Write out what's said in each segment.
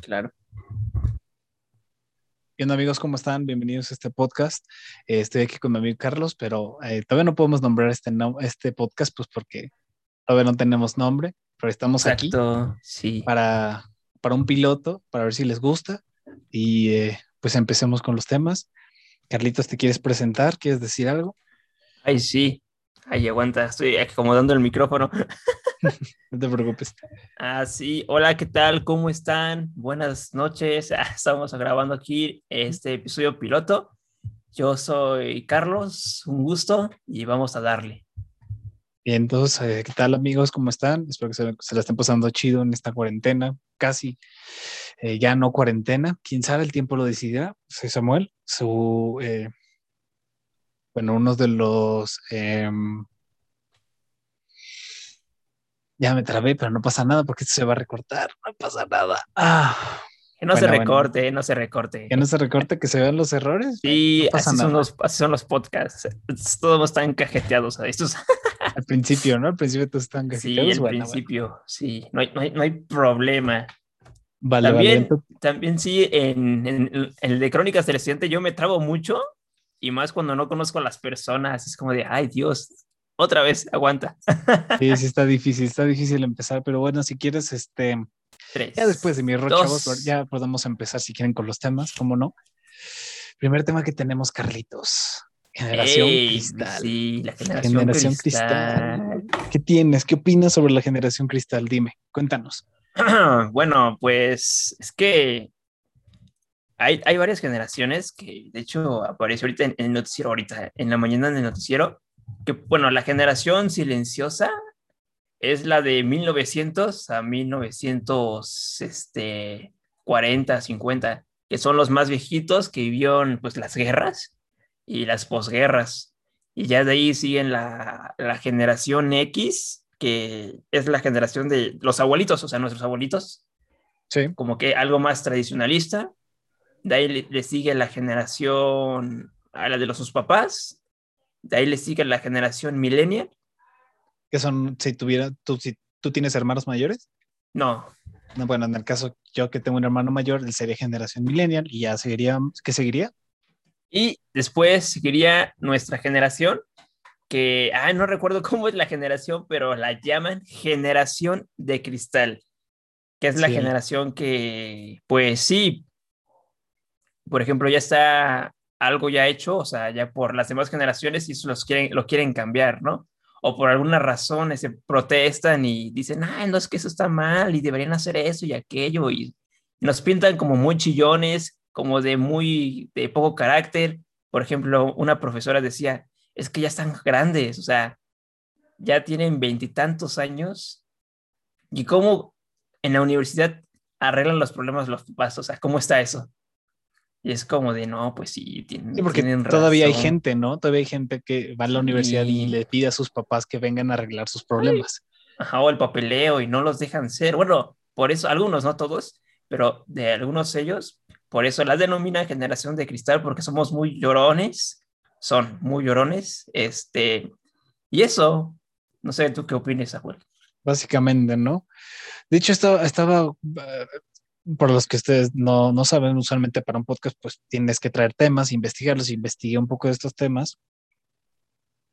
Claro. Bien, amigos, ¿cómo están? Bienvenidos a este podcast. Eh, estoy aquí con mi amigo Carlos, pero eh, todavía no podemos nombrar este, este podcast, pues porque todavía no tenemos nombre, pero estamos Exacto, aquí sí. para, para un piloto, para ver si les gusta. Y eh, pues empecemos con los temas. Carlitos, ¿te quieres presentar? ¿Quieres decir algo? Ay, sí. Ay, aguanta, estoy acomodando el micrófono. no te preocupes. Ah, sí. Hola, ¿qué tal? ¿Cómo están? Buenas noches. Ah, estamos grabando aquí este episodio piloto. Yo soy Carlos, un gusto y vamos a darle. Bien, entonces, eh, ¿qué tal amigos? ¿Cómo están? Espero que se, se la estén pasando chido en esta cuarentena, casi eh, ya no cuarentena. Quién sabe, el tiempo lo decidirá. Soy Samuel, su eh, bueno, uno de los... Em, ya me trabé, pero no pasa nada porque esto se va a recortar, no pasa nada. Ah, que no se recorte, no se recorte. Que no se recorte, que se vean los errores. Sí, así, Son los, son los podcasts. Todos están cajeteados a estos. Al principio, ¿no? Al principio todos están cajeteados. Sí, al principio, sí. No hay, no hay, problema. Vale, también, también sí, en, en, el de Crónicas del Estudiante yo me trabo mucho y más cuando no conozco a las personas, es como de, ay Dios, otra vez, aguanta. Sí, sí está difícil, está difícil empezar, pero bueno, si quieres, este, ya después de mi chavos, ya podemos empezar si quieren con los temas, ¿cómo no? Primer tema que tenemos, Carlitos. Generación Cristal. Sí, la generación, cristal. ¿Qué tienes? ¿Qué opinas sobre la generación Cristal? Dime, cuéntanos. bueno, pues es que hay, varias generaciones que, de hecho, aparece ahorita en, el noticiero, ahorita, en la mañana en el noticiero, que, bueno, la generación silenciosa es la de 1900 a 1940, 50, este, que son los más viejitos que vivieron, pues, las guerras y las posguerras. Y ya de ahí siguen la, la generación X, que es la generación de los abuelitos, o sea, nuestros abuelitos. Sí. Como que algo más tradicionalista de ahí le, sigue la generación a la de los sus papás, de ahí le sigue la generación millennial. Que son, si tuviera, tú, si tú tienes hermanos mayores? No. no. Bueno, en el caso yo que tengo un hermano mayor, él sería generación millennial y ya seguiría, ¿qué seguiría? Y después seguiría nuestra generación, que, ah, no recuerdo cómo es la generación, pero la llaman generación de cristal, que es la generación que, pues sí, por ejemplo, ya está algo ya hecho, o sea, ya por las demás generaciones y los quieren, lo quieren cambiar, ¿no? O por alguna razón se protestan y dicen, ay, no es que eso está mal y deberían hacer eso y aquello y nos pintan como muy chillones, como de muy, de poco carácter. Por ejemplo, una profesora decía, es que ya están grandes, o sea, ya tienen veintitantos años y cómo en la universidad arreglan los problemas los papás, o sea, ¿cómo está eso? Y es como de, no, pues sí, tienen, sí, porque todavía hay gente, ¿no? Todavía hay gente que va a la universidad y le pide a sus papás que vengan a arreglar sus problemas. Ajá, o el papeleo y no los dejan ser. Bueno, por eso, algunos, no todos, pero de algunos ellos, por eso las denomina generación de cristal, porque somos muy llorones, son muy llorones, este, y eso, no sé, ¿tú qué opinas, Abuel? Básicamente, ¿no? De hecho, estaba, estaba eh, por los que ustedes no, no, saben, usualmente para un podcast, pues tienes que traer temas, investigarlos, investigué un poco de estos temas.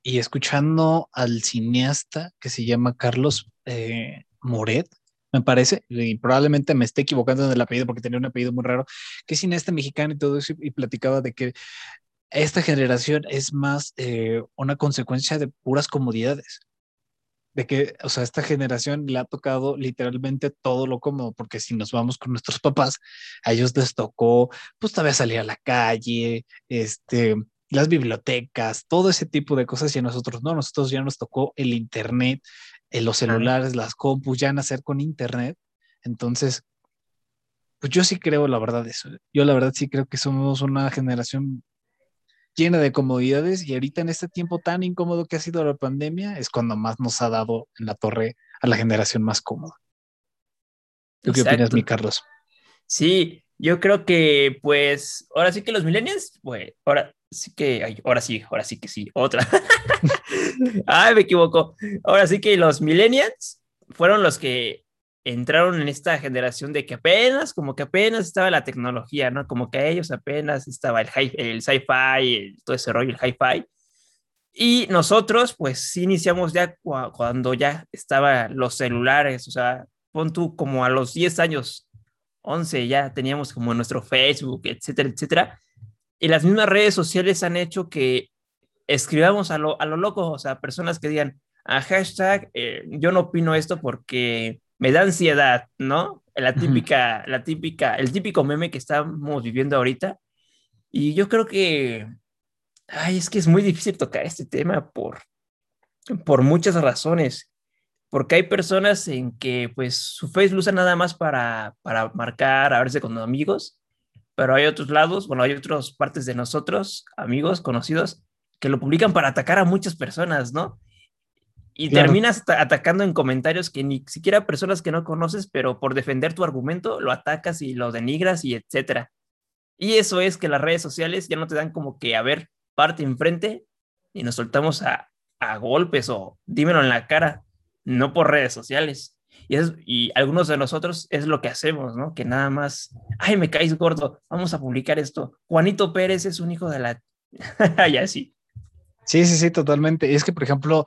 Y escuchando al cineasta que se llama Carlos eh, Moret, me parece, y probablemente me esté equivocando en el apellido porque tenía un apellido muy raro, que es cineasta mexicano y todo eso, y platicaba de que esta generación es más eh, una consecuencia de puras comodidades de que, o sea, esta generación le ha tocado literalmente todo lo cómodo, porque si nos vamos con nuestros papás, a ellos les tocó, pues todavía salir a la calle, este, las bibliotecas, todo ese tipo de cosas, y a nosotros no, nosotros ya nos tocó el internet, eh, los celulares, las compus, ya nacer con internet. Entonces, pues yo sí creo la verdad eso. Yo la verdad sí creo que somos una generación llena de comodidades y ahorita en este tiempo tan incómodo que ha sido la pandemia es cuando más nos ha dado en la torre a la generación más cómoda. ¿Tú qué opinas, mi Carlos? Sí, yo creo que pues ahora sí que los millennials, pues ahora sí que, ahora sí, ahora sí que sí, otra. Ay, me equivoco. Ahora sí que los millennials fueron los que entraron en esta generación de que apenas, como que apenas estaba la tecnología, ¿no? Como que a ellos apenas estaba el, el sci-fi, todo ese rollo, el hi-fi. Y nosotros, pues sí iniciamos ya cuando ya estaban los celulares, o sea, pon tú como a los 10 años, 11, ya teníamos como nuestro Facebook, etcétera, etcétera. Y las mismas redes sociales han hecho que escribamos a lo, a lo loco, o sea, personas que digan, a hashtag, eh, yo no opino esto porque me da ansiedad, ¿no? La típica, la típica, el típico meme que estamos viviendo ahorita. Y yo creo que, ay, es que es muy difícil tocar este tema por, por muchas razones. Porque hay personas en que, pues, su Facebook usa nada más para, para marcar, a verse con amigos, pero hay otros lados, bueno, hay otras partes de nosotros, amigos, conocidos, que lo publican para atacar a muchas personas, ¿no? Y terminas atacando en comentarios que ni siquiera personas que no conoces, pero por defender tu argumento lo atacas y lo denigras y etcétera. Y eso es que las redes sociales ya no te dan como que, a ver, parte enfrente y nos soltamos a, a golpes o dímelo en la cara, no por redes sociales. Y, es, y algunos de nosotros es lo que hacemos, ¿no? Que nada más, ay, me caes gordo, vamos a publicar esto. Juanito Pérez es un hijo de la... y así. Sí, sí, sí, totalmente. Y es que, por ejemplo,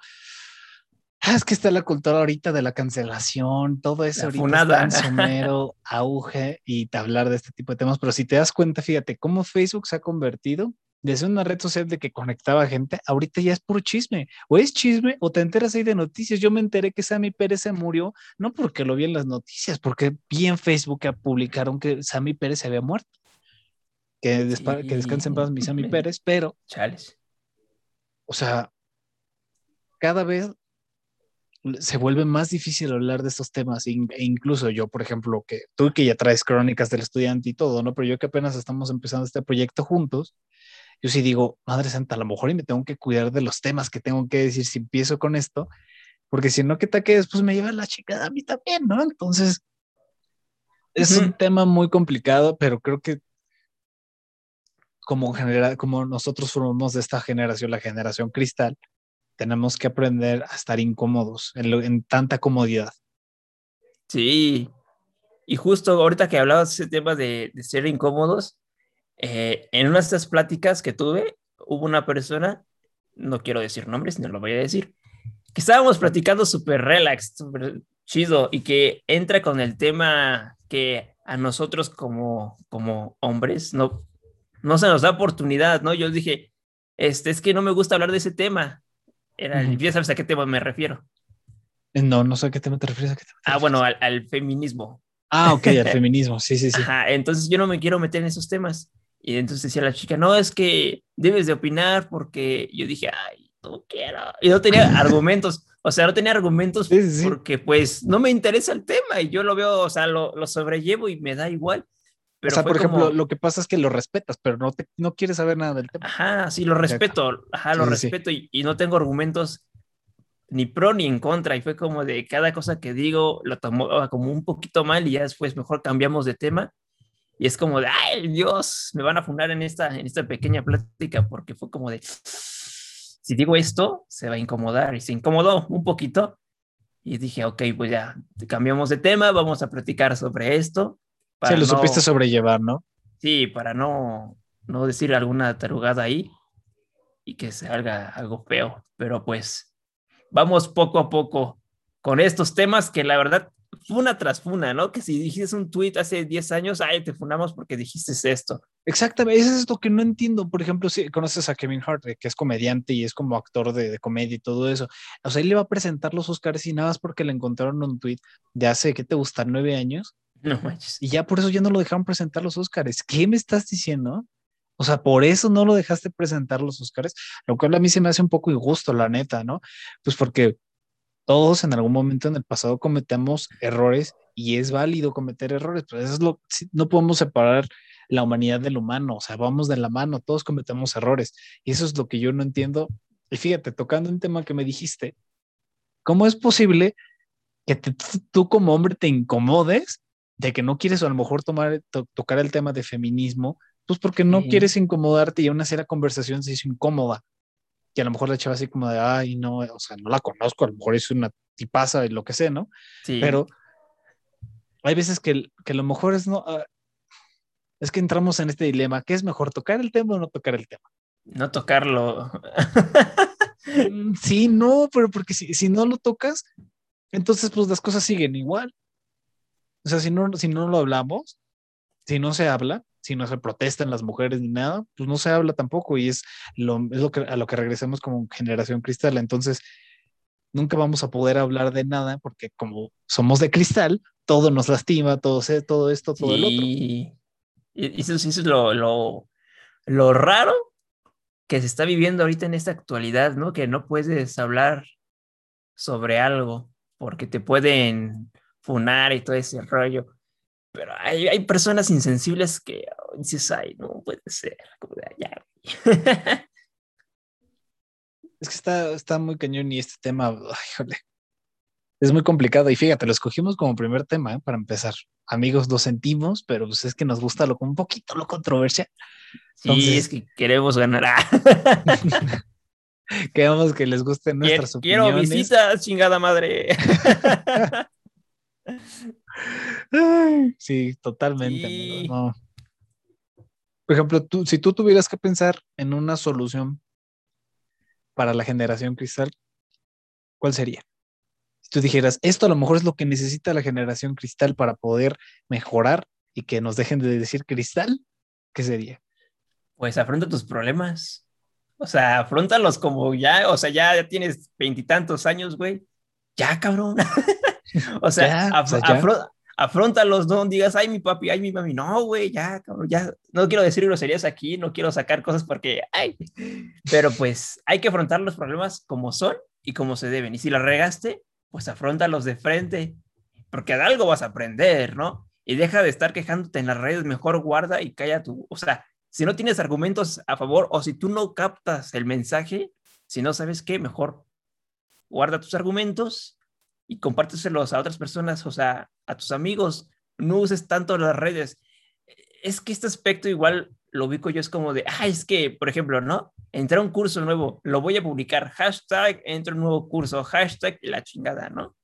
Ah, es que está la cultura ahorita de la cancelación, todo eso ahorita está en su mero auge y hablar de este tipo de temas, pero si te das cuenta, fíjate cómo Facebook se ha convertido desde una red social de que conectaba gente, ahorita ya es puro chisme, o es chisme o te enteras ahí de noticias. Yo me enteré que Sammy Pérez se murió, no porque lo vi en las noticias, porque vi en Facebook que publicaron que Sammy Pérez se había muerto. Que, que descansen paz mi Sammy Pérez, pero... Chales. O sea, cada vez se vuelve más difícil hablar de estos temas. E incluso yo, por ejemplo, que tú que ya traes crónicas del estudiante y todo, ¿no? Pero yo que apenas estamos empezando este proyecto juntos, yo sí digo, Madre Santa, a lo mejor y me tengo que cuidar de los temas que tengo que decir si empiezo con esto, porque si no, ¿qué tal que después me lleva la chica a mí también, ¿no? Entonces, es un tema muy complicado, pero creo que como, genera, como nosotros formamos de esta generación, la generación cristal, tenemos que aprender a estar incómodos en, tanta comodidad. Sí, y justo ahorita que hablabas de ese tema de, ser incómodos, eh, en una de estas pláticas que tuve, hubo una persona, no quiero decir nombres, no lo voy a decir, que estábamos platicando súper relax, súper chido, y que entra con el tema que a nosotros como, como hombres no, no se nos da oportunidad, ¿no? Yo dije, este, es que no me gusta hablar de ese tema, era, Ya sabes a qué tema me refiero. No, no sé a qué tema te refieres. ah, bueno, al, feminismo. Ah, ok, al feminismo, sí, sí, sí. Ajá, entonces yo no me quiero meter en esos temas. Y entonces decía la chica, no, es que debes de opinar porque yo dije, ay, no quiero. Y no tenía argumentos, o sea, no tenía argumentos porque pues no me interesa el tema y yo lo veo, o sea, lo, lo sobrellevo y me da igual o sea, por ejemplo, lo que pasa es que lo respetas, pero no, te, no quieres saber nada del tema. Ajá, sí, lo respeto, ajá, lo respeto Y, no tengo argumentos ni pro ni en contra. Y fue como de cada cosa que digo lo tomo como un poquito mal y ya después mejor cambiamos de tema. Y es como de, ay, Dios, me van a fundar en esta, en esta pequeña plática porque fue como de, si digo esto, se va a incomodar. Y se incomodó un poquito. Y dije, ok, pues ya cambiamos de tema, vamos a platicar sobre esto Sí, lo supiste sobrellevar, ¿no? Sí, para no, no decir alguna tarugada ahí y que se haga algo feo. Pero pues vamos poco a poco con estos temas que la verdad funa tras funa, ¿no? Que si dijiste un tweet hace 10 años, ay, te funamos porque dijiste esto. Exactamente, eso es lo que no entiendo. Por ejemplo, si conoces a Kevin Hart, que es comediante y es como actor de, de, comedia y todo eso. O sea, él le va a presentar los Oscars y nada más porque le encontraron un tweet de hace, ¿qué te gusta? Nueve años. No manches. Y ya por eso ya no lo dejaron presentar los Oscars. ¿Qué me estás diciendo? O sea, por eso no lo dejaste presentar los Oscars, lo cual a mí se me hace un poco injusto, la neta, ¿no? Pues porque todos en algún momento en el pasado cometemos errores y es válido cometer errores, pero eso es lo no podemos separar la humanidad del humano, o sea, vamos de la mano, todos cometemos errores y eso es lo que yo no entiendo. Y fíjate, tocando un tema que me dijiste, ¿cómo es posible que tú como hombre te incomodes de que no quieres a lo mejor tomar, tocar el tema de feminismo, pues porque no quieres incomodarte y una serie conversación se hizo incómoda. Y a lo mejor la chava así como de, ay, no, o sea, no la conozco, a lo mejor es una tipaza y lo que sé, ¿no? Sí. Pero hay veces que, que lo mejor es no, ah, es que entramos en este dilema, ¿qué es mejor, tocar el tema o no tocar el tema? No tocarlo. Mm, sí, no, pero porque si, si no lo tocas, entonces pues las cosas siguen igual. O sea, si no, si no lo hablamos, si no se habla, si no se protestan las mujeres ni nada, pues no se habla tampoco y es lo, es lo que, a lo que regresamos como generación cristal. Entonces, nunca vamos a poder hablar de nada porque como somos de cristal, todo nos lastima, todo, todo esto, todo el otro. Y eso, eso es lo, lo, lo raro que se está viviendo ahorita en esta actualidad, ¿no? Que no puedes hablar sobre algo porque te pueden funar y todo ese rollo. Pero hay, hay personas insensibles que dices, ay, no puede ser. Como de allá. es que está, está muy cañón y este tema, ay, es muy complicado. Y fíjate, lo escogimos como primer tema ¿eh? para empezar. Amigos, lo sentimos, pero pues es que nos gusta lo, un poquito lo controversial. Sí, es que queremos ganar. Queremos que les gusten nuestras quiero, opiniones. Quiero visitas, chingada madre. sí, totalmente. Por ejemplo, tú, si tú tuvieras que pensar en una solución para la generación cristal, ¿cuál sería? Si tú dijeras, esto a lo mejor es lo que necesita la generación cristal para poder mejorar y que nos dejen de decir cristal, ¿qué sería? Pues afronta tus problemas. O sea, afrontalos como ya, o sea, ya, ya tienes veintitantos años, güey. Ya, cabrón. o sea, afrontalos, no digas, ay, mi papi, ay, mi mami. No, güey, ya, cabrón, ya. No quiero decir groserías aquí, no quiero sacar cosas porque, ay. Pero pues hay que afrontar los problemas como son y como se deben. Y si la regaste, pues afrontalos de frente, porque de algo vas a aprender, ¿no? Y deja de estar quejándote en las redes, mejor guarda y calla tu, o sea, si no tienes argumentos a favor o si tú no captas el mensaje, si no sabes qué, mejor guarda tus argumentos y compárteselos a otras personas, o sea, a tus amigos. No uses tanto las redes. Es que este aspecto igual lo ubico yo, es como de, ah, es que, por ejemplo, ¿no? Entra un curso nuevo, lo voy a publicar, hashtag entra un nuevo curso, hashtag la chingada, ¿no?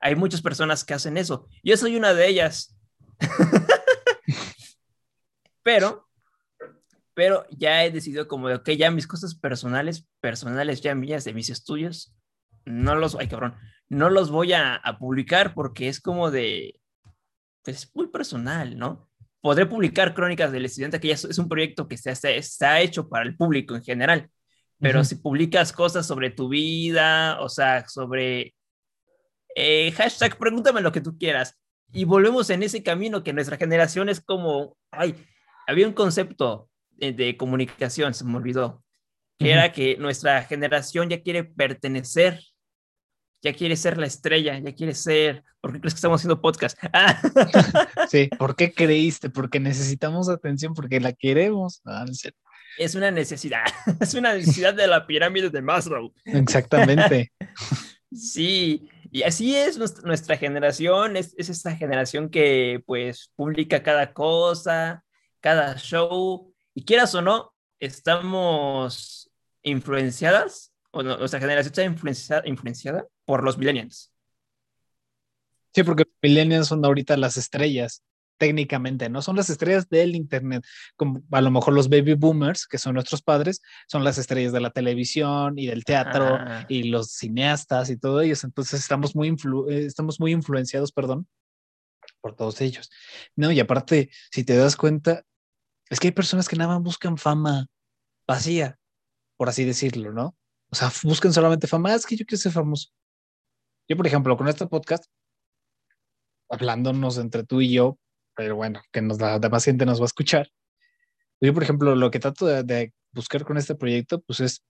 Hay muchas personas que hacen eso. Yo soy una de ellas. Pero pero ya he decidido como de, ok, ya mis cosas personales, personales ya mías de mis estudios, no los, ay cabrón, no los voy a, publicar porque es como de, pues muy personal, ¿no? Podré publicar Crónicas del Estudiante, que ya es, un proyecto que está, está, hecho para el público en general, pero si publicas cosas sobre tu vida, o sea, sobre eh, hashtag, pregúntame lo que tú quieras. Y volvemos en ese camino que nuestra generación es como, ay, había un concepto eh, de comunicación, se me olvidó, que era que nuestra generación ya quiere pertenecer, ya quiere ser la estrella, ya quiere ser, ¿por qué crees que estamos haciendo podcast? sí, ¿por qué creíste? Porque necesitamos atención, porque la queremos. Ah, es una necesidad, es una necesidad de la pirámide de Maslow. Exactamente. sí, y así es nuestra, generación, es, es esta generación que pues publica cada cosa, cada show, y quieras o no, estamos influenciadas, o nuestra generación está influenciada, influenciada por los millennials. Sí, porque los millennials son ahorita las estrellas, técnicamente, ¿no? Son las estrellas del Internet. Como a lo mejor los baby boomers, que son nuestros padres, son las estrellas de la televisión y del teatro y los cineastas y todo ellos. Entonces estamos muy, eh, estamos muy influenciados, perdón, por todos ellos. No, y aparte, si te das cuenta, es que hay personas que nada más buscan fama vacía, por así decirlo, ¿no? O sea, buscan solamente fama. Ah, es que yo quiero ser famoso. Yo, por ejemplo, con este podcast, hablándonos entre tú y yo, pero bueno, que nos, la demás gente nos va a escuchar. Yo, por ejemplo, lo que trato de, buscar con este proyecto, pues es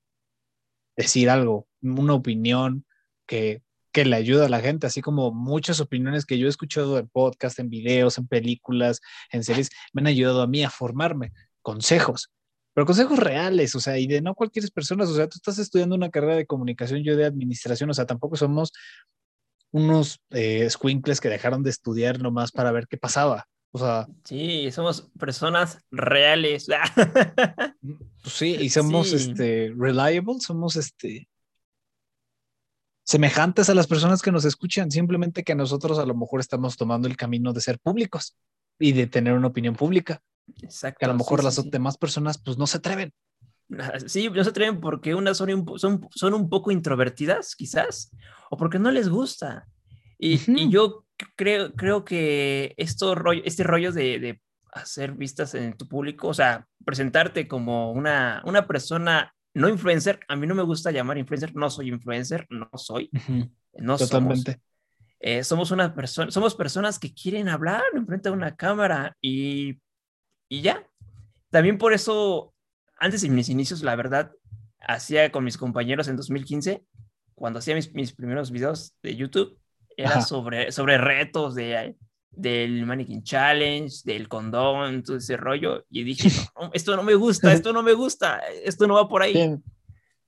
decir algo, una opinión que que le ayuda a la gente, así como muchas opiniones que yo he escuchado en podcast, en videos, en películas, en series, me han ayudado a mí a formarme, consejos, pero consejos reales, o sea, y de no cualquier persona, o sea, tú estás estudiando una carrera de comunicación, yo de administración, o sea, tampoco somos unos eh, squinkles que dejaron de estudiar nomás para ver qué pasaba. O sea, sí, somos personas reales. Pues sí, y somos este reliable, somos este semejantes a las personas que nos escuchan, simplemente que nosotros a lo mejor estamos tomando el camino de ser públicos y de tener una opinión pública. Exacto. Que a lo mejor sí, las sí, demás personas pues no se atreven. Ah, Sí, no se atreven porque unas son un, son, son un poco introvertidas, quizás, o porque no les gusta. Y, yo creo, creo que esto este rollo de, de hacer vistas en tu público, o sea, presentarte como una, una persona no influencer, a mí no me gusta llamar influencer, no soy influencer, no soy, no somos. Totalmente. Eh, somos una persona, somos personas que quieren hablar enfrente de una cámara y, y ya. También por eso, antes de mis inicios, la verdad, hacía con mis compañeros en 2015, cuando hacía mis, mis primeros videos de YouTube, era Ajá. sobre, sobre retos de, del Mannequin Challenge, del condón, todo ese rollo. Y dije, no, esto no me gusta, esto no me gusta, esto no va por ahí Bien.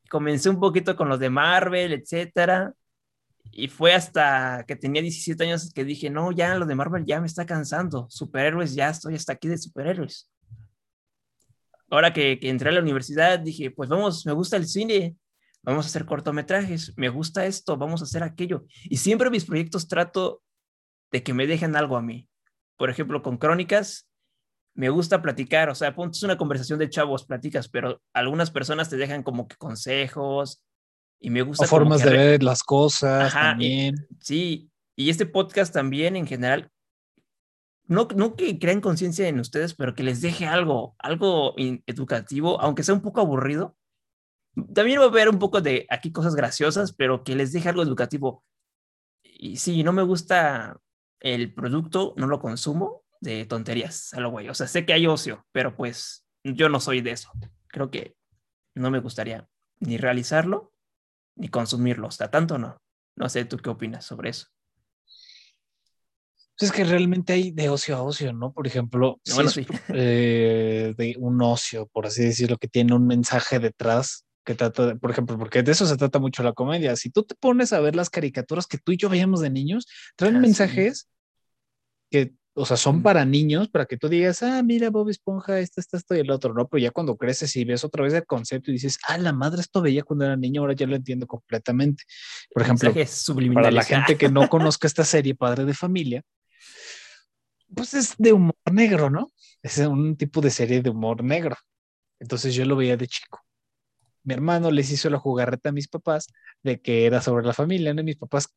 comencé un poquito con los de Marvel, etcétera. Y fue hasta que tenía 17 años que dije, no, ya lo de Marvel ya me está cansando. Superhéroes, ya estoy hasta aquí de superhéroes. Ahora que, que entré a la universidad, dije, pues vamos, me gusta el cine, vamos a hacer cortometrajes, me gusta esto, vamos a hacer aquello. Y siempre mis proyectos trato de que me dejen algo a mí. Por ejemplo, con Crónicas, me gusta platicar, o sea, es una conversación de chavos, platicas, pero algunas personas te dejan como que consejos y me gusta O formas de ver las cosas Ajá, y- también. Sí, y este podcast también en general, no, no que crean conciencia en ustedes, pero que les deje algo, algo educativo, aunque sea un poco aburrido. También va a haber un poco de aquí cosas graciosas, pero que les deje algo educativo. Y sí, no me gusta el producto, no lo consumo de tonterías, a lo güey. O sea, sé que hay ocio, pero pues yo no soy de eso. Creo que no me gustaría ni realizarlo ni consumirlo. O sea, tanto no. No sé, ¿tú qué opinas sobre eso? Pues Es que realmente hay de ocio a ocio, ¿no? Por ejemplo, si Bueno, es, sí. eh, de un ocio, por así decirlo, que tiene un mensaje detrás, que trata, de- por ejemplo, porque de eso se trata mucho la comedia. Si tú te pones a ver las caricaturas que tú y yo veíamos de niños, traen Ah, sí. mensajes que, o sea, son para niños, para que tú digas, ah, mira, Bob Esponja, esto, esto, esto y el otro, ¿no? Pero ya cuando creces y ves otra vez el concepto y dices, ah, la madre, esto veía cuando era niño, ahora ya lo entiendo completamente. Por ejemplo, para la gente que no conozca esta serie, Padre de Familia, pues es de humor negro, ¿no? Es un tipo de serie de humor negro. Entonces yo lo veía de chico. Mi hermano les hizo la jugarreta a mis papás de que era sobre la familia, ¿no? Y mis papás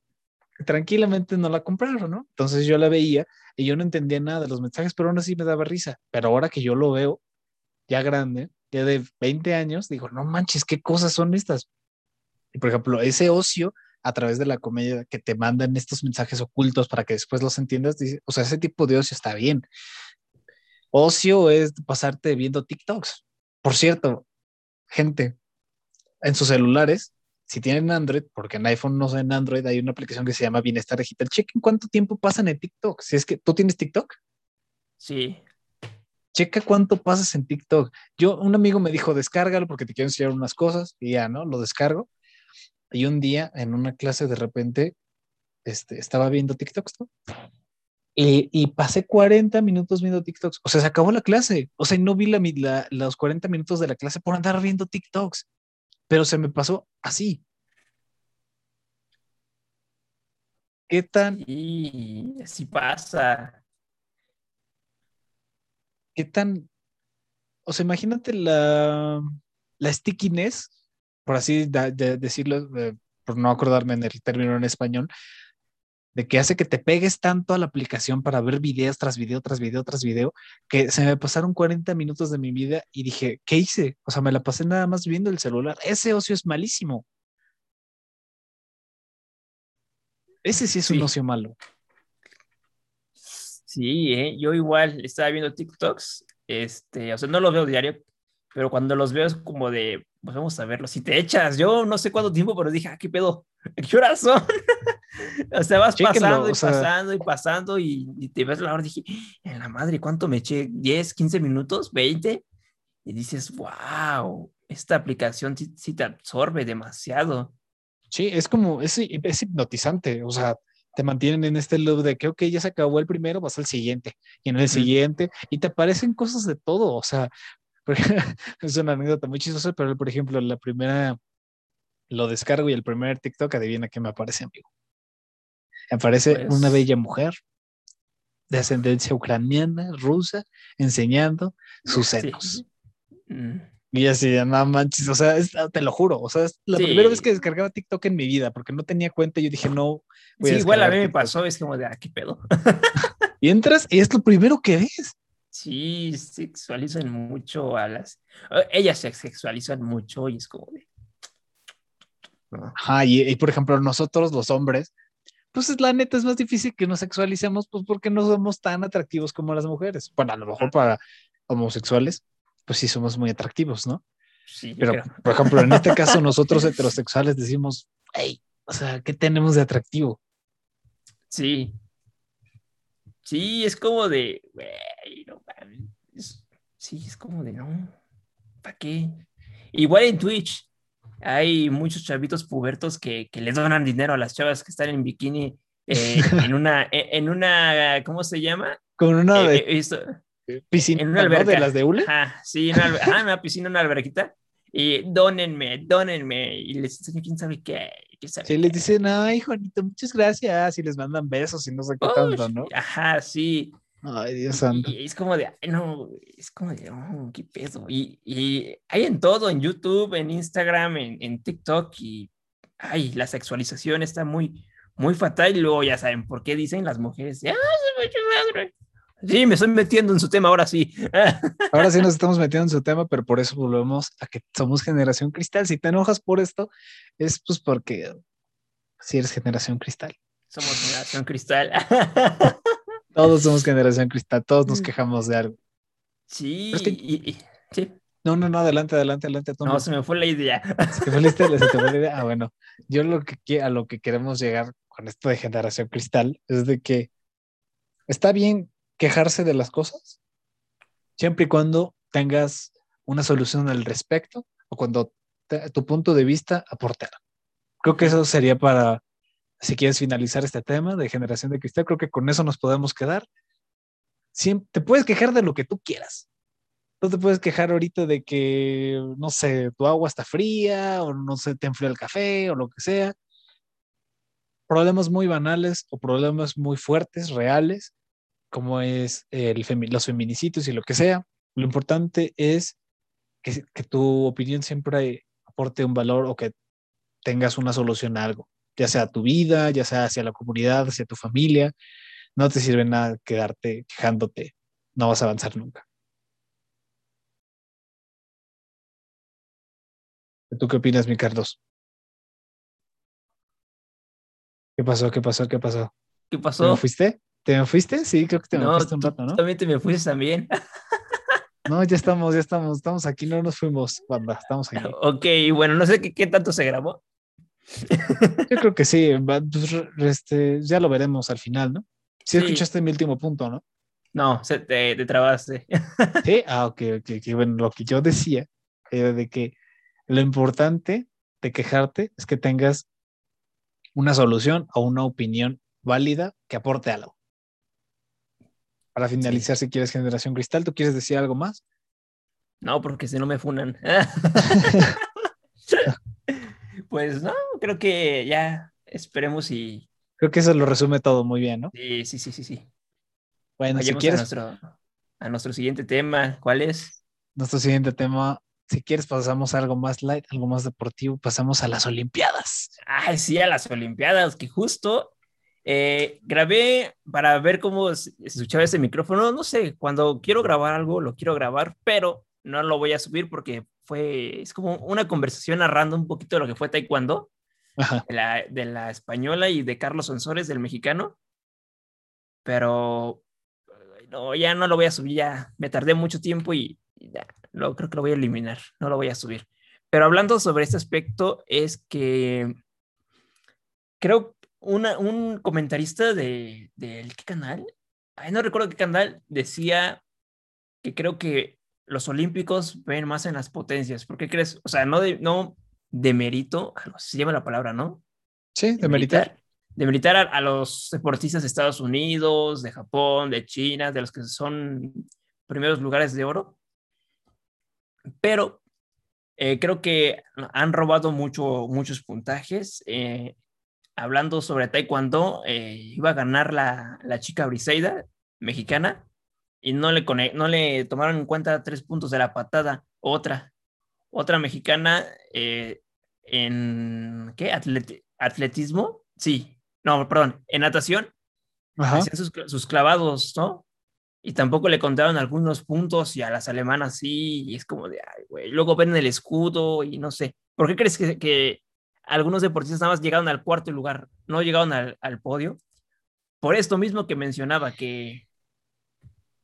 tranquilamente no la compraron, ¿no? Entonces yo la veía y yo no entendía nada de los mensajes, pero aún así me daba risa. Pero ahora que yo lo veo, ya grande, ya de 20 años, digo, no manches, ¿qué cosas son estas? Y por ejemplo, ese ocio a través de la comedia que te mandan estos mensajes ocultos para que después los entiendas, o sea, ese tipo de ocio está bien. Ocio es pasarte viendo TikToks. Por cierto, gente, en sus celulares, si tienen Android, porque en iPhone no sé, en Android hay una aplicación que se llama Bienestar Digital, chequen cuánto tiempo pasan en TikTok. Si es que tú tienes TikTok, Sí. checa cuánto pasas en TikTok. Yo, un amigo me dijo, descárgalo porque te quiero enseñar unas cosas y ya, ¿no? Lo descargo. Y un día en una clase de repente este, estaba viendo TikToks, ¿no? Y, y pasé 40 minutos viendo TikToks. O sea, se acabó la clase. O sea, no vi la, la, los 40 minutos de la clase por andar viendo TikToks. Pero se me pasó así. ¿Qué tan, Y así pasa. qué tan, o sea, imagínate la, la stickiness, por así de, de decirlo, por no acordarme en el término en español, de que hace que te pegues tanto a la aplicación para ver videos tras video, tras video, tras video, que se me pasaron 40 minutos de mi vida y dije, ¿qué hice? O sea, me la pasé nada más viendo el celular. Ese ocio es malísimo. Ese sí es un ocio malo. Sí, ¿eh? yo igual estaba viendo TikToks, este, o sea, no los veo diario, pero cuando los veo es como de, pues vamos a verlos. Si te echas, yo no sé cuánto tiempo, pero dije, ah, ¿qué pedo? ¿Qué horas son? o sea, vas Chéquenlo, pasando y o sea- pasando y pasando y, y te ves la hora. Dije, en la madre, ¿cuánto me eché? ¿10, 15 minutos? ¿20? Y dices, wow, esta aplicación sí, sí te absorbe demasiado. Sí, es como, es, es hipnotizante, o sea, te mantienen en este loop de que, ok, ya se acabó el primero, vas al siguiente, y en el siguiente, y te aparecen cosas de todo, o sea, es una anécdota muy chistosa, pero por ejemplo, la primera, lo descargo y el primer TikTok, adivina qué me aparece, amigo. Me aparece Pues- una bella mujer de ascendencia ucraniana, rusa, enseñando sus Sí. senos. Mm, Y así, no manches, o sea, es- te lo juro, o sea, es la Sí. primera vez que descargaba TikTok en mi vida, porque no tenía cuenta, yo dije, no. voy Sí, igual a mí me TikTok. pasó, es como de, ah, qué pedo. Y entras y es lo primero que ves. Sí, sexualizan mucho a las... eh, Ellas se sexualizan mucho y es como de... No. Ajá, y, y, por ejemplo, nosotros los hombres, pues es la neta es más difícil que nos sexualicemos, pues porque no somos tan atractivos como las mujeres. Bueno, a lo mejor para homosexuales, pues sí somos muy atractivos, ¿no? Sí, Pero, creo. por ejemplo, en este caso, nosotros heterosexuales decimos, hey, o sea, ¿qué tenemos de atractivo? Sí. Sí, es como de... güey, no es- Sí, es como de, no, ¿para qué? Igual en Twitch hay muchos chavitos pubertos que, que les donan dinero a las chavas que están en bikini eh, en una, en una, ¿cómo se llama? Con una Eh, de eh, esto- piscina en una ¿no? de alberca. las de hule. Ajá, sí, una, ajá, una piscina, una alberquita. Y dónenme, dónenme. Y les enseño quién sabe qué. quién sabe Sí, les dicen, ay, Juanito, muchas gracias. Y les mandan besos y no sé qué Uy, tanto, ¿no? Ajá, sí. Ay, Dios santo. Y es como de, ay, no, es como de, oh, qué pedo. Y, y hay en todo, en YouTube, en Instagram, en, en TikTok. Y, ay, la sexualización está muy, muy fatal. Y luego ya saben por qué dicen las mujeres, ay, madre". Sí, me estoy metiendo en su tema ahora sí. Ahora sí nos estamos metiendo en su tema, pero por eso volvemos a que somos generación cristal. Si te enojas por esto, es pues porque si eres generación cristal. Somos generación cristal. Todos somos generación cristal, todos nos Mm. quejamos de algo. Sí, es que- y- sí. No, no, no, adelante, adelante, adelante. No, se me fue la idea. ¿Se te fue la idea? ¿Se te fue la idea? Ah, bueno, yo lo que a lo que queremos llegar con esto de generación cristal es de que está bien quejarse de las cosas, siempre y cuando tengas una solución al respecto o cuando te- tu punto de vista aporte algo. Creo que eso sería para, si quieres finalizar este tema de generación de cristal, creo que con eso nos podemos quedar. Siempre, te puedes quejar de lo que tú quieras. No te puedes quejar ahorita de que, no sé, tu agua está fría o no se te enfrió el café o lo que sea. Problemas muy banales o problemas muy fuertes, reales, como es el femi- los feminicidios y lo que sea. Lo importante es que tu opinión siempre aporte un valor o que tengas una solución a algo, ya sea a tu vida, ya sea hacia la comunidad, hacia tu familia. No te sirve nada quedarte quejándote, no vas a avanzar nunca. ¿Tú qué opinas, mi Carlos? ¿Qué pasó? ¿Qué pasó? ¿Qué pasó? ¿Qué ¿Te me pasó? fuiste? ¿Te me fuiste? Sí, creo que te me No, fuiste un rato, ¿no? también te me fuiste también. No, ya estamos, ya estamos, estamos aquí, no nos fuimos, banda, estamos aquí. ok, bueno, no sé qué, qué tanto se grabó. Yo creo que sí, pues, este, ya lo veremos al final, ¿no? Sí, Sí. escuchaste mi último punto, ¿no? No, se te, te trabaste. Sí, ah, ok, ok, ok. Bueno, lo que yo decía era de que lo importante de quejarte es que tengas una solución o una opinión válida que aporte algo. Para finalizar, si quieres Generación Cristal, ¿tú quieres decir algo más? No, porque si no me funan. pues no, creo que ya esperemos y. Creo que eso lo resume todo muy bien, ¿no? Sí, sí, sí, sí. sí. Bueno, si Vayamos a quieres, nuestro, a nuestro siguiente tema. ¿Cuál es? nuestro siguiente tema, si quieres pasamos a algo más light, algo más deportivo, pasamos a las Olimpiadas. Ay, sí, a las Olimpiadas, que justo eh, grabé para ver cómo se se escuchaba ese micrófono. No sé, cuando quiero grabar algo, lo quiero grabar, pero no lo voy a subir porque fue, es como una conversación narrando un poquito de lo que fue Taekwondo, de la, de la española y de Carlos Sonsores, del mexicano. Pero no, ya no lo voy a subir, ya me tardé mucho tiempo y, y ya, lo, creo que lo voy a eliminar, no lo voy a subir. Pero hablando sobre este aspecto, es que creo una, un comentarista de, del ¿qué canal? Ay, no recuerdo qué canal decía que creo que los olímpicos ven más en las potencias. ¿Por qué crees? O sea, no de, no de mérito, algo así se llama la palabra, ¿no? Sí, de militar. De militar a, a los deportistas de Estados Unidos, de Japón, de China, de los que son primeros lugares de oro. Pero Eh, creo que han robado mucho, muchos puntajes. Eh, hablando sobre Taekwondo, eh, iba a ganar la, la, chica Briseida, mexicana, y no le, no le tomaron en cuenta tres puntos de la patada. Otra, otra mexicana en, ¿qué? atletismo, sí, no, perdón, en natación, hacían sus, sus, clavados, ¿no? Y tampoco le contaron algunos puntos y a las alemanas sí, y es como de, ay, güey, luego ven el escudo y no sé. ¿Por qué crees que, que algunos deportistas nada más llegaron al cuarto lugar, no llegaron al, al podio? Por esto mismo que mencionaba, que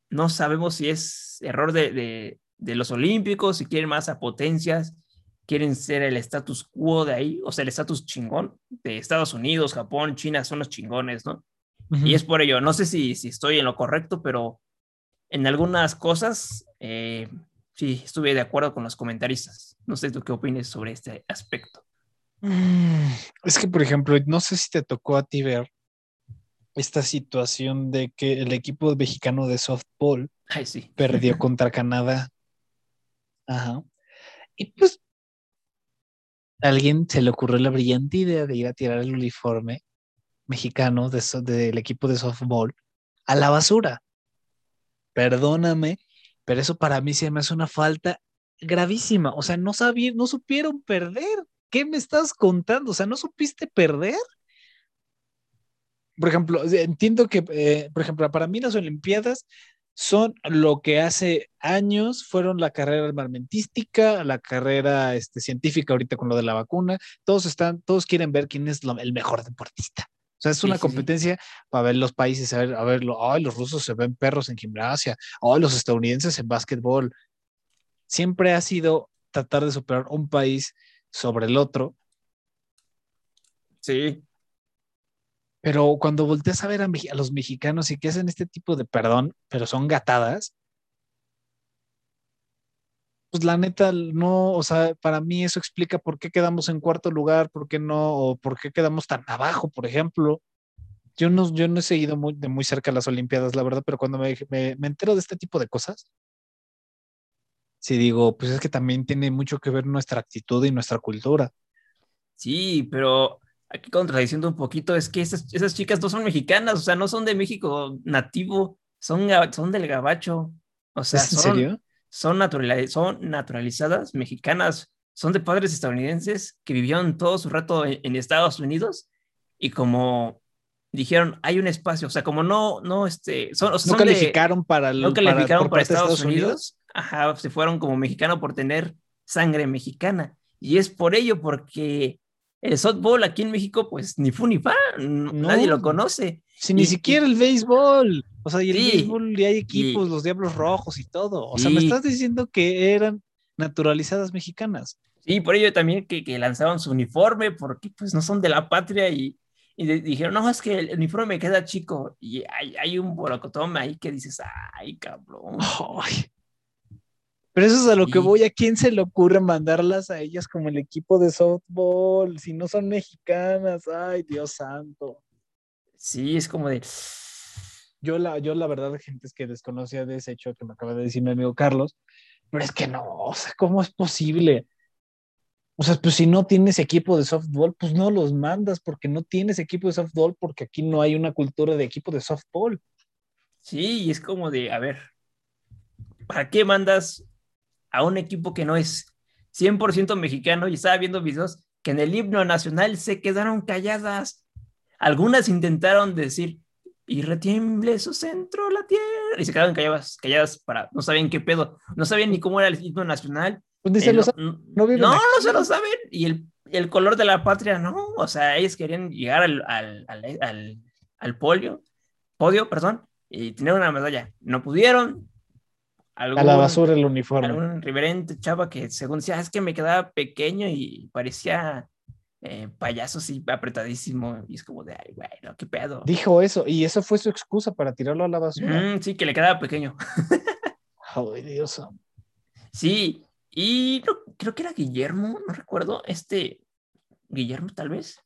no sabemos si es error de, de, de los olímpicos, si quieren más a potencias, quieren ser el status quo de ahí, o sea, el status chingón de Estados Unidos, Japón, China, son los chingones, ¿no? Y es por ello, no sé si, si estoy en lo correcto, pero en algunas cosas eh, sí estuve de acuerdo con los comentaristas. No sé tú qué opinas sobre este aspecto. Mm, es que, por ejemplo, no sé si te tocó a ti ver esta situación de que el equipo mexicano de softball sí. perdió contra Canadá. Ajá. Y pues a alguien se le ocurrió la brillante idea de ir a tirar el uniforme mexicano de del equipo de softball a la basura. Perdóname, pero eso para mí se me hace una falta gravísima. O sea, no sabían, no supieron perder. ¿Qué me estás contando? O sea, ¿no supiste perder? Por ejemplo, entiendo que, eh, por ejemplo, para mí las Olimpiadas son lo que hace años fueron la carrera armamentística, la carrera este, científica ahorita con lo de la vacuna. Todos están, todos quieren ver quién es el mejor deportista. O sea, es una competencia para ver los países, a ver, a verlo, ay, los rusos se ven perros en gimnasia, ay, los estadounidenses en básquetbol. Siempre ha sido tratar de superar un país sobre el otro. Sí. Pero cuando volteas a ver a, los mexicanos y que hacen este tipo de perdón, pero son gatadas, pues la neta, no, o sea, para mí eso explica por qué quedamos en cuarto lugar, por qué no, o por qué quedamos tan abajo, por ejemplo. Yo no, yo no he seguido muy, de muy cerca las Olimpiadas, la verdad, pero cuando me, me entero de este tipo de cosas, sí digo, pues es que también tiene mucho que ver nuestra actitud y nuestra cultura. Sí, pero aquí contradiciendo un poquito, es que esas, esas, chicas no son mexicanas, o sea, no son de México nativo, son, son del gabacho. O sea, ¿Es en son, serio? Son, naturalizadas, son naturalizadas mexicanas, son de padres estadounidenses que vivieron todo su rato en, Estados Unidos y como dijeron, hay un espacio, o sea, como no, no, este, son, o sea, no calificaron para, no calificaron para, Estados, Unidos, ajá, se fueron como mexicano por tener sangre mexicana. Y es por ello, porque el softball aquí en México, pues ni fu ni fa, nadie lo conoce. Si ni siquiera el béisbol, o sea, y el béisbol y hay equipos, los Diablos Rojos y todo. O sea, me estás diciendo que eran naturalizadas mexicanas. Sí, por ello también que, que lanzaban su uniforme, porque pues no son de la patria y, y dijeron, no, es que el uniforme me queda chico. Y hay, hay un borocotome ahí que dices, ay, cabrón. Ay. Pero eso es a lo que voy. ¿A quién se le ocurre mandarlas a ellas como el equipo de softball? Si no son mexicanas, ay, Dios santo. Sí, es como de. Yo la, yo la verdad, gente, es que desconocía de ese hecho que me acaba de decir mi amigo Carlos, pero es que no, o sea, ¿cómo es posible? O sea, pues si no tienes equipo de softball, pues no los mandas porque no tienes equipo de softball porque aquí no hay una cultura de equipo de softball. Sí, y es como de, a ver, ¿para qué mandas a un equipo que no es 100% mexicano y estaba viendo videos que en el himno nacional se quedaron calladas. Algunas intentaron decir, y retiemble su centro la tierra, y se quedaron calladas, calladas para, no sabían qué pedo, no sabían ni cómo era el himno nacional. Pues eh, no, no, no, se lo saben, y el, el, color de la patria, no, o sea, ellos querían llegar al, al, al, al, polio, podio, perdón, y tener una medalla. No pudieron, a la basura el uniforme. Algún reverente chava que según decía, es que me quedaba pequeño y parecía eh, payaso así apretadísimo. Y es como de, ay, bueno, qué pedo. Dijo eso, y eso fue su excusa para tirarlo a la basura. sí, que le quedaba pequeño. Ay, Dios. Sí, y creo que era Guillermo, no recuerdo, este, Guillermo tal vez,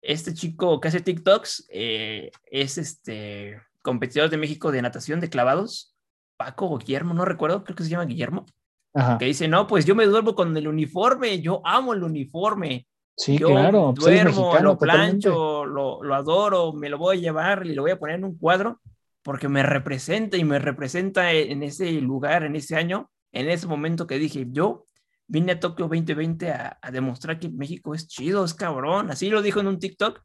este chico que hace TikToks, eh, es este competidor de México de natación de clavados Paco o Guillermo, no recuerdo, creo que se llama Guillermo. que dice, no, pues yo me duermo con el uniforme, yo amo el uniforme. Sí, claro. Pues duermo, lo plancho, lo, lo, adoro, me lo voy a llevar y lo voy a poner en un cuadro porque me representa y me representa en ese lugar, en ese año, en ese momento que dije, yo vine a Tokio 2020 a, a demostrar que México es chido, es cabrón. Así lo dijo en un TikTok.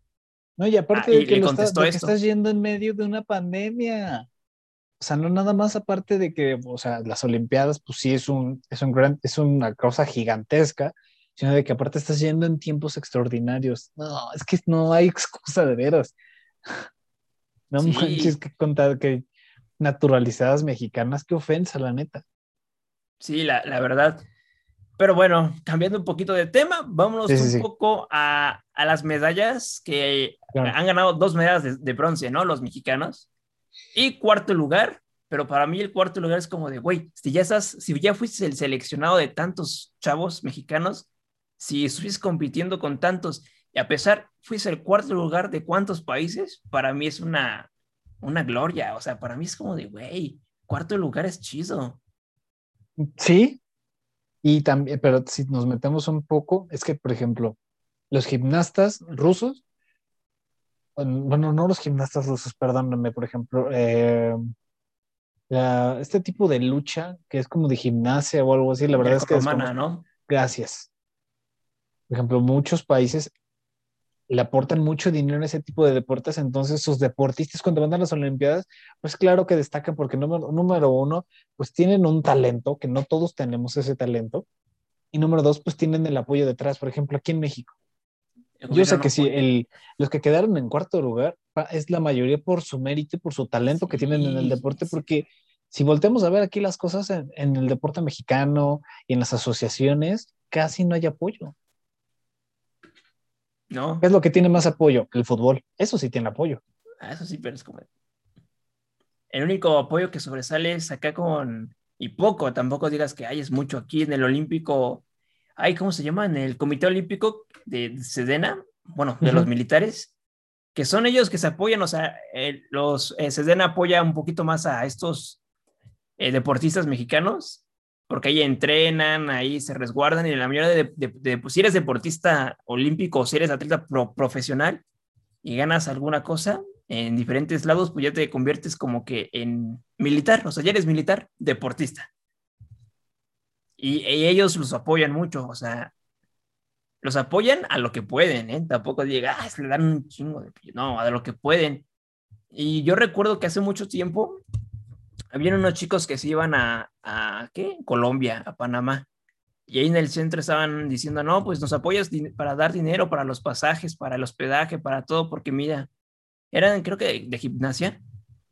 No, y aparte ah, de, que, que estás yendo en medio de una pandemia. O sea, no nada más aparte de que, o sea, las Olimpiadas, pues sí es un, es un gran, es una cosa gigantesca, sino de que aparte estás yendo en tiempos extraordinarios. No, es que no hay excusa de veras. No manches que contar que naturalizadas mexicanas, qué ofensa, la neta. Sí, la, la verdad. Pero bueno, cambiando un poquito de tema, vámonos un poco a, a, las medallas que han ganado dos medallas de, de, bronce, ¿no? Los mexicanos. Y cuarto lugar, pero para mí el cuarto lugar es como de, güey, si ya estás, si ya fuiste el seleccionado de tantos chavos mexicanos, si estuviste compitiendo con tantos, y a pesar, fuiste el cuarto lugar de cuántos países, para mí es una, una gloria. O sea, para mí es como de, güey, cuarto lugar es chido. Sí, y también, pero si nos metemos un poco, es que, por ejemplo, los gimnastas rusos, bueno, no los gimnastas rusos, perdónenme, por ejemplo, eh, este tipo de lucha que es como de gimnasia o algo así, la verdad es que es ¿no? Gracias. Por ejemplo, muchos países le aportan mucho dinero a ese tipo de deportes, entonces sus deportistas cuando van a las Olimpiadas, pues claro que destacan porque número, número uno, pues tienen un talento, que no todos tenemos ese talento, y número dos, pues tienen el apoyo detrás, por ejemplo, aquí en México. Yo sé que sí, el, los que quedaron en cuarto lugar es la mayoría por su mérito y por su talento que tienen en el deporte, porque si volteamos a ver aquí las cosas en, en el deporte mexicano y en las asociaciones, casi no hay apoyo. ¿no? ¿Qué es lo que tiene más apoyo? El fútbol. Eso sí tiene apoyo. Ah, eso sí, pero es como... El único apoyo que sobresale es acá con... Y poco, tampoco digas que hay es mucho aquí en el Olímpico. Hay, ¿cómo se llama? En el Comité Olímpico de Sedena, bueno, de los militares, que son ellos que se apoyan, o sea, los eh, Sedena apoya un poquito más a estos eh, deportistas mexicanos porque ahí entrenan, ahí se resguardan y la mayoría de, pues, si eres deportista olímpico o si eres atleta profesional y ganas alguna cosa en diferentes lados, pues ya te conviertes como que en militar, o sea, ya eres militar, deportista. Y, ellos los apoyan mucho, o sea, los apoyan a lo que pueden, ¿eh? Tampoco digan, ah, le dan un chingo de... No, a lo que pueden. Y yo recuerdo que hace mucho tiempo habían unos chicos que se iban a, a ¿qué? Colombia, a Panamá. Y ahí en el centro estaban diciendo, no, pues nos apoyas para dar dinero para los pasajes, para el hospedaje, para todo, porque mira, eran creo que de, gimnasia.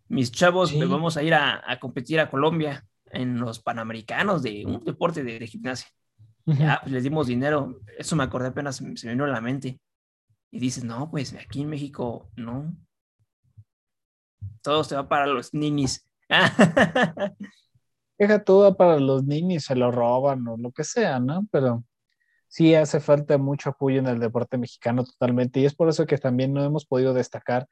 Mis chavos, pues, vamos a ir a, a, competir a Colombia en los Panamericanos de un deporte de, gimnasia. Ya, pues les dimos dinero. Eso me acordé apenas, se me vino a la mente. Y dices, no, pues aquí en México, no. Todo se va para los ninis. Deja todo para los niños, se lo roban o lo que sea, ¿no? Pero sí hace falta mucho apoyo en el deporte mexicano totalmente y es por eso que también no hemos podido destacar.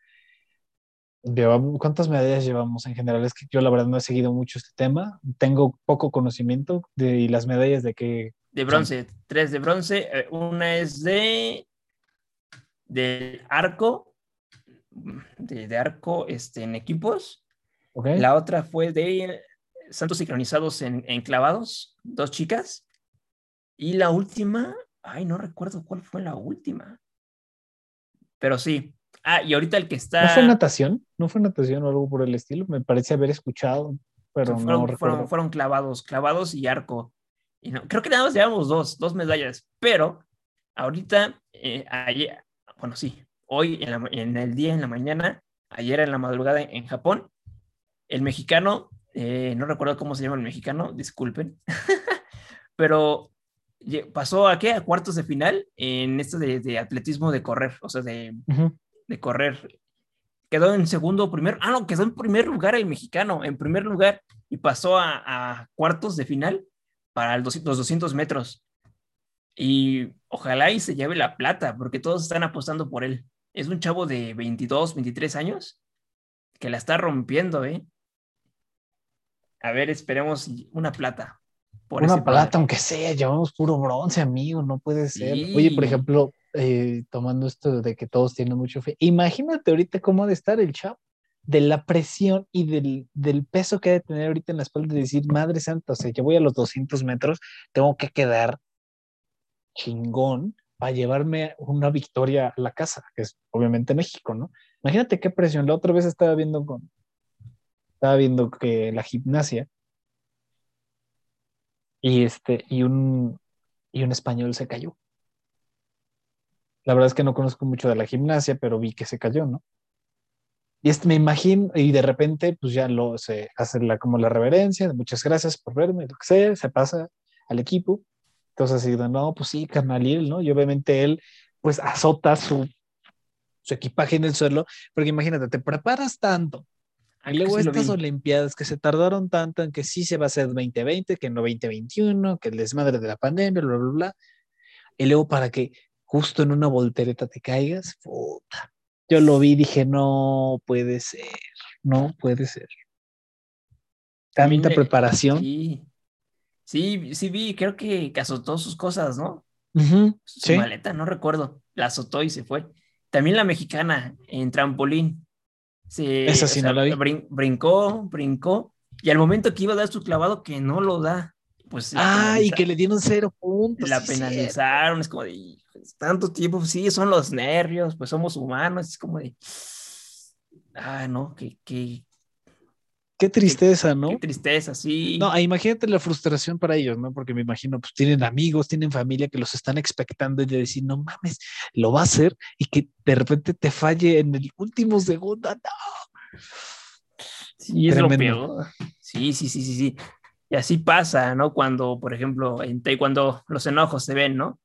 ¿Cuántas medallas llevamos en general? Es que yo la verdad no he seguido mucho este tema, tengo poco conocimiento de las medallas de que... De bronce, tres de bronce, eh, una es de del arco, de, de arco este, en equipos, la otra fue de Santos sincronizados en, clavados, dos chicas. Y la última, ay, no recuerdo cuál fue la última. Pero sí. Ah, y ahorita el que está. ¿No fue natación? ¿No fue natación o algo por el estilo? Me parece haber escuchado, pero fueron, no recuerdo. Fueron, clavados, clavados y arco. Y no, creo que nada más llevamos dos, dos medallas, pero ahorita, eh, ayer, bueno, sí, hoy en, en, el día, en la mañana, ayer en la madrugada en Japón, el mexicano, eh, no recuerdo cómo se llama el mexicano, disculpen, pero pasó a qué? A cuartos de final en esto de, atletismo de correr, o sea, de, correr. Quedó en segundo o primero, ah, no, quedó en primer lugar el mexicano, en primer lugar, y pasó a, cuartos de final para los 200 metros. Y ojalá y se lleve la plata, porque todos están apostando por él. Es un chavo de 22, 23 años que la está rompiendo, ¿eh? A ver, esperemos una plata. Por Una plata, aunque sea, llevamos puro bronce, amigo, no puede ser. Oye, por ejemplo, eh, tomando esto de que todos tienen mucho fe, imagínate ahorita cómo ha de estar el chavo de la presión y del, del, peso que ha de tener ahorita en la espalda de decir, madre santa, o sea, yo voy a los 200 metros, tengo que quedar chingón para llevarme una victoria a la casa, que es obviamente México, ¿no? Imagínate qué presión. La otra vez estaba viendo con, estaba viendo que la gimnasia y este, y un, y un español se cayó. La verdad es que no conozco mucho de la gimnasia, pero vi que se cayó, ¿no? Y este me imagino, y de repente, pues ya lo se hace la, como la reverencia, muchas gracias por verme, lo que sea, se pasa al equipo. Entonces, así, no, pues sí, carnal, ¿no? Y obviamente él, pues azota su, su equipaje en el suelo, porque imagínate, te preparas tanto. Y luego estas Olimpiadas que se tardaron tanto en que sí se va a hacer 2020, que no 2021, que el desmadre de la pandemia, bla, bla, bla. Y luego para que justo en una voltereta te caigas, puta yo lo vi y dije, no puede ser, no puede ser. Tanta preparación. Sí. sí, sí vi, creo que, azotó sus cosas, ¿no? Su maleta, no recuerdo. La azotó y se fue. También la mexicana en trampolín. Esa sí no la vi. brincó, brincó. Y al momento que iba a dar su clavado, que no lo da. Pues ah, y que le dieron cero puntos. La penalizaron, es como de, tanto tiempo, sí, son los nervios, pues somos humanos, es como de, ah, no, que, que Qué tristeza, ¿no? Qué tristeza, sí. No, imagínate la frustración para ellos, ¿no? Porque me imagino, pues tienen amigos, tienen familia que los están expectando y de decir, no mames, lo va a hacer y que de repente te falle en el último segundo, no. Sí, es lo peor. Sí, sí, sí, sí, sí. Y así pasa, ¿no? Cuando, por ejemplo, en cuando los enojos se ven, ¿no?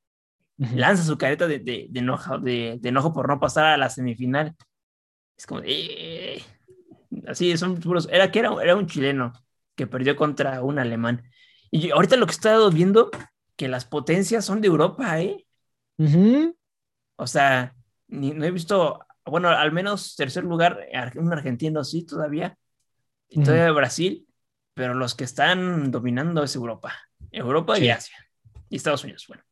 Lanza su careta de, de, de, enojo, de, enojo por no pasar a la semifinal. Es como, eh, así, son puros. Era que era, era un chileno que perdió contra un alemán. Y ahorita lo que he estado viendo, que las potencias son de Europa, ¿eh? O sea, no he visto, bueno, al menos tercer lugar, un argentino sí todavía, y todavía Brasil, pero los que están dominando es Europa, Europa y Asia, y Estados Unidos, bueno.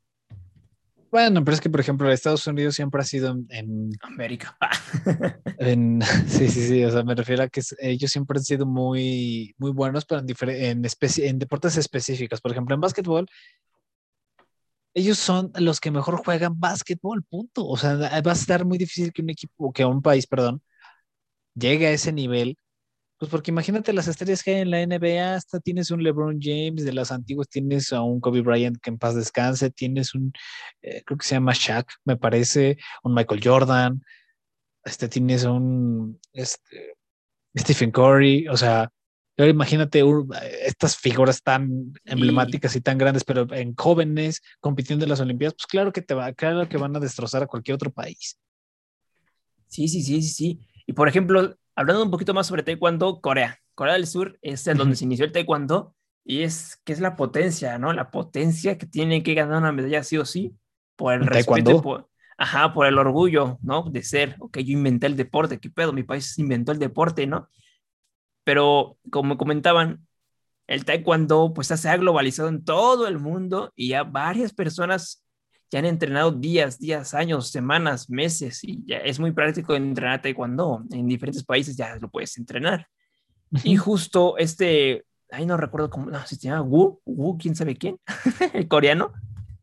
Bueno, pero es que, por ejemplo, Estados Unidos siempre ha sido en... América. en, sí, sí, sí, o sea, me refiero a que ellos siempre han sido muy, muy buenos, pero en, en, en deportes específicos. Por ejemplo, en básquetbol, ellos son los que mejor juegan básquetbol, punto. O sea, va a estar muy difícil que un equipo, que un país, perdón, llegue a ese nivel pues porque imagínate las estrellas que hay en la NBA, hasta tienes un LeBron James, de las antiguas tienes a un Kobe Bryant que en paz descanse, tienes un, eh, creo que se llama Shaq, me parece, un Michael Jordan, este, tienes un este, Stephen Curry, o sea, imagínate estas figuras tan emblemáticas y tan grandes, pero en jóvenes compitiendo en las Olimpiadas, pues claro que te va, claro que van a destrozar a cualquier otro país. Sí, sí, sí, sí, sí. Y por ejemplo, hablando un poquito más sobre Taekwondo, Corea. Corea del Sur es en donde se inició el Taekwondo y es que es la potencia, ¿no? La potencia que tiene que ganar una medalla sí o sí por el respeto, por, ajá, por el orgullo, ¿no? De ser, ok, yo inventé el deporte, qué pedo, mi país inventó el deporte, ¿no? Pero como comentaban, el Taekwondo pues se ha globalizado en todo el mundo y ya varias personas ya han entrenado días, días, años, semanas, meses y ya es muy práctico entrenar taekwondo. En diferentes países ya lo puedes entrenar. Y justo este, ahí no recuerdo cómo, no, si se llama Wu, Wu, quién sabe quién, el coreano,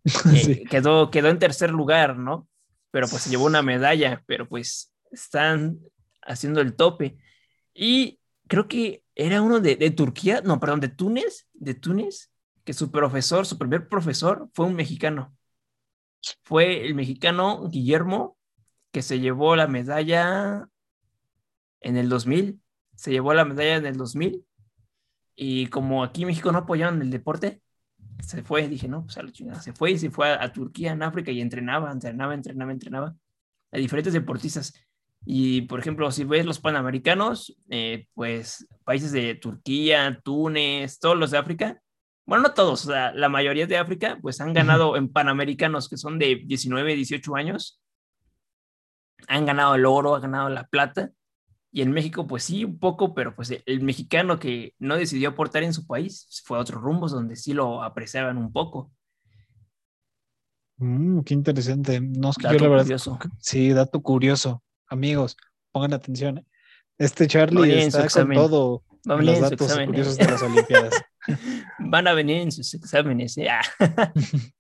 eh, quedó, quedó en tercer lugar, ¿no? Pero pues se llevó una medalla, pero pues están haciendo el tope. Y creo que era uno de, de Turquía, no, perdón, de Túnez, de Túnez, que su profesor, su primer profesor fue un mexicano fue el mexicano Guillermo que se llevó la medalla en el 2000. Se llevó la medalla en el 2000. Y como aquí en México no apoyaban el deporte, se fue. Dije, no, pues a la chingada. Se fue y se fue a, Turquía, en África, y entrenaba, entrenaba, entrenaba, entrenaba a diferentes deportistas. Y por ejemplo, si ves los panamericanos, eh, pues países de Turquía, Túnez, todos los de África, bueno, no todos, sea, la mayoría de África, pues han ganado en Panamericanos que son de 19, 18 años. Han ganado el oro, han ganado la plata. Y en México, pues sí, un poco, pero pues el mexicano que no decidió aportar en su país fue a otros rumbos donde sí lo apreciaban un poco. Mm, qué interesante. No, es que Dato yo la verdad. curioso. Sí, dato curioso. Amigos, pongan atención. Este Charlie su está con todo venir los datos curiosos ¿eh? de las Olimpiadas. Van a venir en sus exámenes. ¿eh? Ah.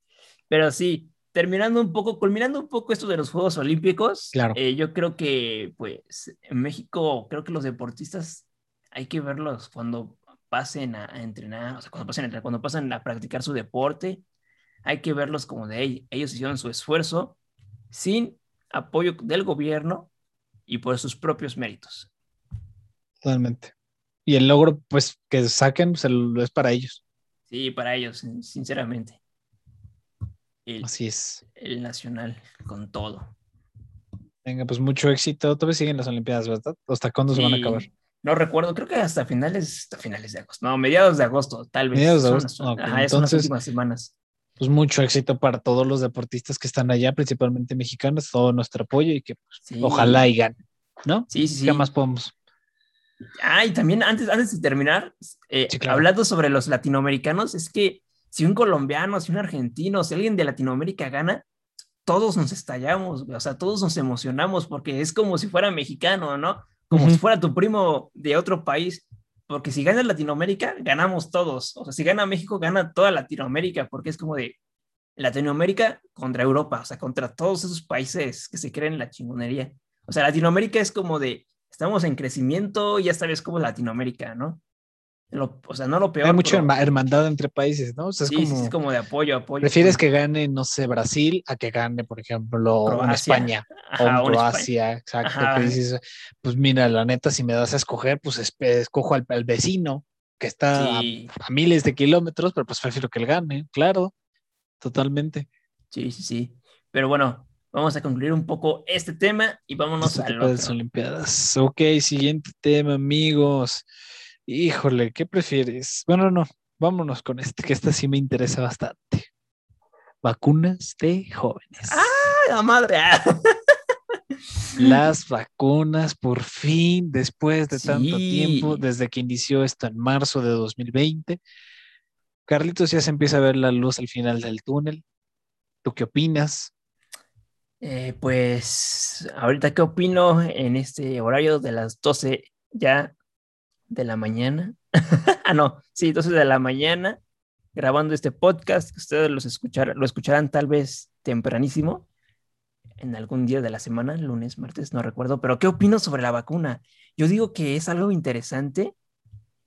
Pero sí, terminando un poco, culminando un poco esto de los Juegos Olímpicos, Claro. eh, yo creo que, pues, en México, creo que los deportistas hay que verlos cuando pasen a, a entrenar, o sea, cuando pasen a entrenar, cuando pasen a practicar su deporte, hay que verlos como de "Ey, ellos hicieron su esfuerzo sin apoyo del gobierno y por sus propios méritos. Totalmente. Y el logro, pues, que saquen, pues, el- es para ellos. Sí, para ellos, sin- sinceramente. El, Así es. el nacional con todo. Venga, pues mucho éxito. Todavía siguen las Olimpiadas, ¿verdad? ¿Hasta cuándo se van a Sí, acabar? No recuerdo, creo que hasta finales, hasta finales de agosto. No, mediados de agosto, tal vez. Mediados de agosto, las- ok, ajá, son las entonces- últimas semanas. Pues mucho éxito para todos los deportistas que están allá, principalmente mexicanos, todo nuestro apoyo y que pues, Sí. ojalá y ganen, ¿no? Sí, sí, sí. ¿Qué más podemos? Ah, y también antes, antes de terminar, eh, Sí, claro. hablando sobre los latinoamericanos, es que si un colombiano, si un argentino, si alguien de Latinoamérica gana, todos nos estallamos, o sea, todos nos emocionamos porque es como si fuera mexicano, ¿no? Como Ujú. si fuera tu primo de otro país, porque si gana Latinoamérica, ganamos todos, o sea, si gana México, gana toda Latinoamérica, porque es como de Latinoamérica contra Europa, o sea, contra todos esos países que se creen la chingonería. O sea, Latinoamérica es como de, estamos en crecimiento, ya sabes cómo es Latinoamérica, ¿no? Lo- o sea, no lo peor. Hay mucha pero- hermandad entre países, ¿no? O sea, es sí, como, sí, es como de apoyo, apoyo. prefieres que gane, no sé, Brasil a que gane, por ejemplo, una. España Ajá, o un. Croacia, exacto. Ajá. Que dices, pues mira, la neta, si me das a escoger, pues escojo al, al vecino que está a- a, miles de kilómetros, pero pues prefiero que él gane, claro, totalmente. sí, sí, sí. Pero bueno, vamos a concluir un poco este tema y vámonos de las. Olimpiadas. Ok, siguiente tema, amigos. Híjole, ¿qué prefieres? Bueno, no, vámonos con este, que este sí me interesa bastante. Vacunas de jóvenes. ¡Ah, la madre! Las vacunas, por fin, después de tanto tiempo, desde que inició esto en marzo de 2020. Carlitos, ya se empieza a ver la luz al final del túnel. ¿Tú qué opinas? Eh, pues, ahorita, ¿qué opino en este horario de las 12 ya de la mañana? ah, no, sí, 12 de la mañana, grabando este podcast, que ustedes los escuchar, lo escucharán tal vez tempranísimo, en algún día de la semana, lunes, martes, no recuerdo, pero ¿qué opino sobre la vacuna? Yo digo que es algo interesante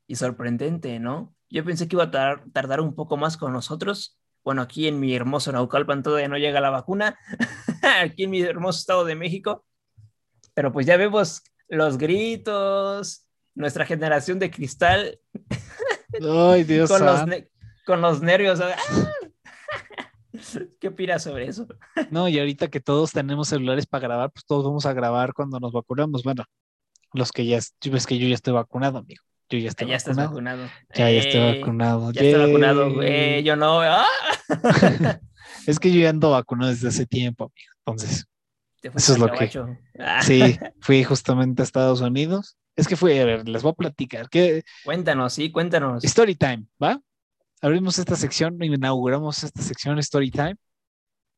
y sorprendente, ¿no? Yo pensé que iba a tar- tardar un poco más con nosotros. Bueno, aquí en mi hermoso Naucalpan todavía no llega la vacuna, aquí en mi hermoso estado de México, pero pues ya vemos los gritos, nuestra generación de cristal Ay, Dios con los, con los nervios. ¡ah! ¿Qué opinas sobre eso? No, y ahorita que todos tenemos celulares para grabar, pues todos vamos a grabar cuando nos vacunamos. Bueno, los que ya, ves que yo ya estoy vacunado, amigo. Yo ya estoy ya estás vacunado. vacunado. Ya, ya estoy vacunado. Ya estoy vacunado, güey. Yo no. ¡ah! Es que yo ya ando vacunado desde hace tiempo, amigo. Entonces, Eso es lo que- gabacho. Ah, sí, fui justamente a Estados Unidos. Es que fui, a ver, les voy a platicar. que Cuéntanos, sí, cuéntanos. Story time, ¿va? Abrimos esta sección, inauguramos esta sección Story time.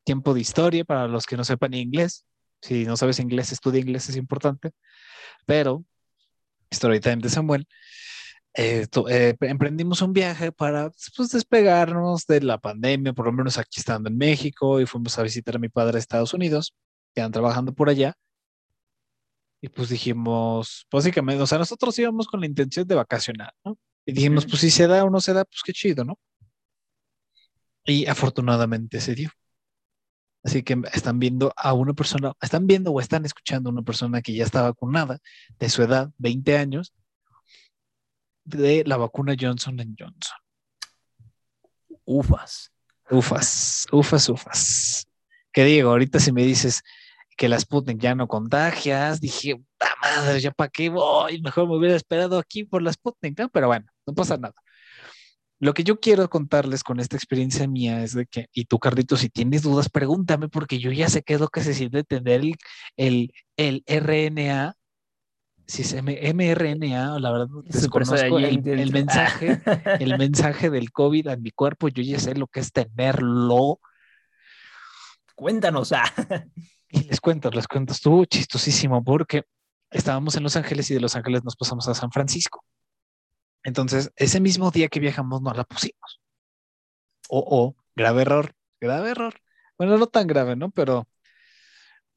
Tiempo de historia para los que no sepan inglés. Si no sabes inglés, estudia inglés, es importante. Pero, Story time de Samuel. Eh, eh, emprendimos un viaje para pues, despegarnos de la pandemia, por lo menos aquí estando en México, y fuimos a visitar a mi padre a Estados Unidos, que están trabajando por allá. Y pues dijimos, básicamente, o sea, nosotros íbamos con la intención de vacacionar, ¿no? Y dijimos, pues si se da o no se da, pues qué chido, ¿no? Y afortunadamente se dio. Así que están viendo a una persona, están viendo o están escuchando a una persona que ya está vacunada de su edad, 20 años, de la vacuna Johnson Johnson. Ufas. Ufas, ufas, ufas. ¿Qué digo? Ahorita si me dices que la Sputnik ya no contagias, dije, puta madre, ya para qué voy, mejor me hubiera esperado aquí por la Sputnik, ¿no? Pero bueno, no pasa nada. Lo que yo quiero contarles con esta experiencia mía es de que, y tú, Carlito, si tienes dudas, pregúntame, porque yo ya sé qué es lo que se siente tener el, el, el RNA si es mRNA, la verdad desconozco el, el, mensaje, el mensaje del COVID en mi cuerpo, yo ya sé lo que es tenerlo. Cuéntanos. Ah. Y les cuento, les cuento, estuvo chistosísimo porque estábamos en Los Ángeles y de Los Ángeles nos pasamos a San Francisco. Entonces, ese mismo día que viajamos no la pusimos. O, oh, grave error, grave error. Bueno, no tan grave, ¿no? Pero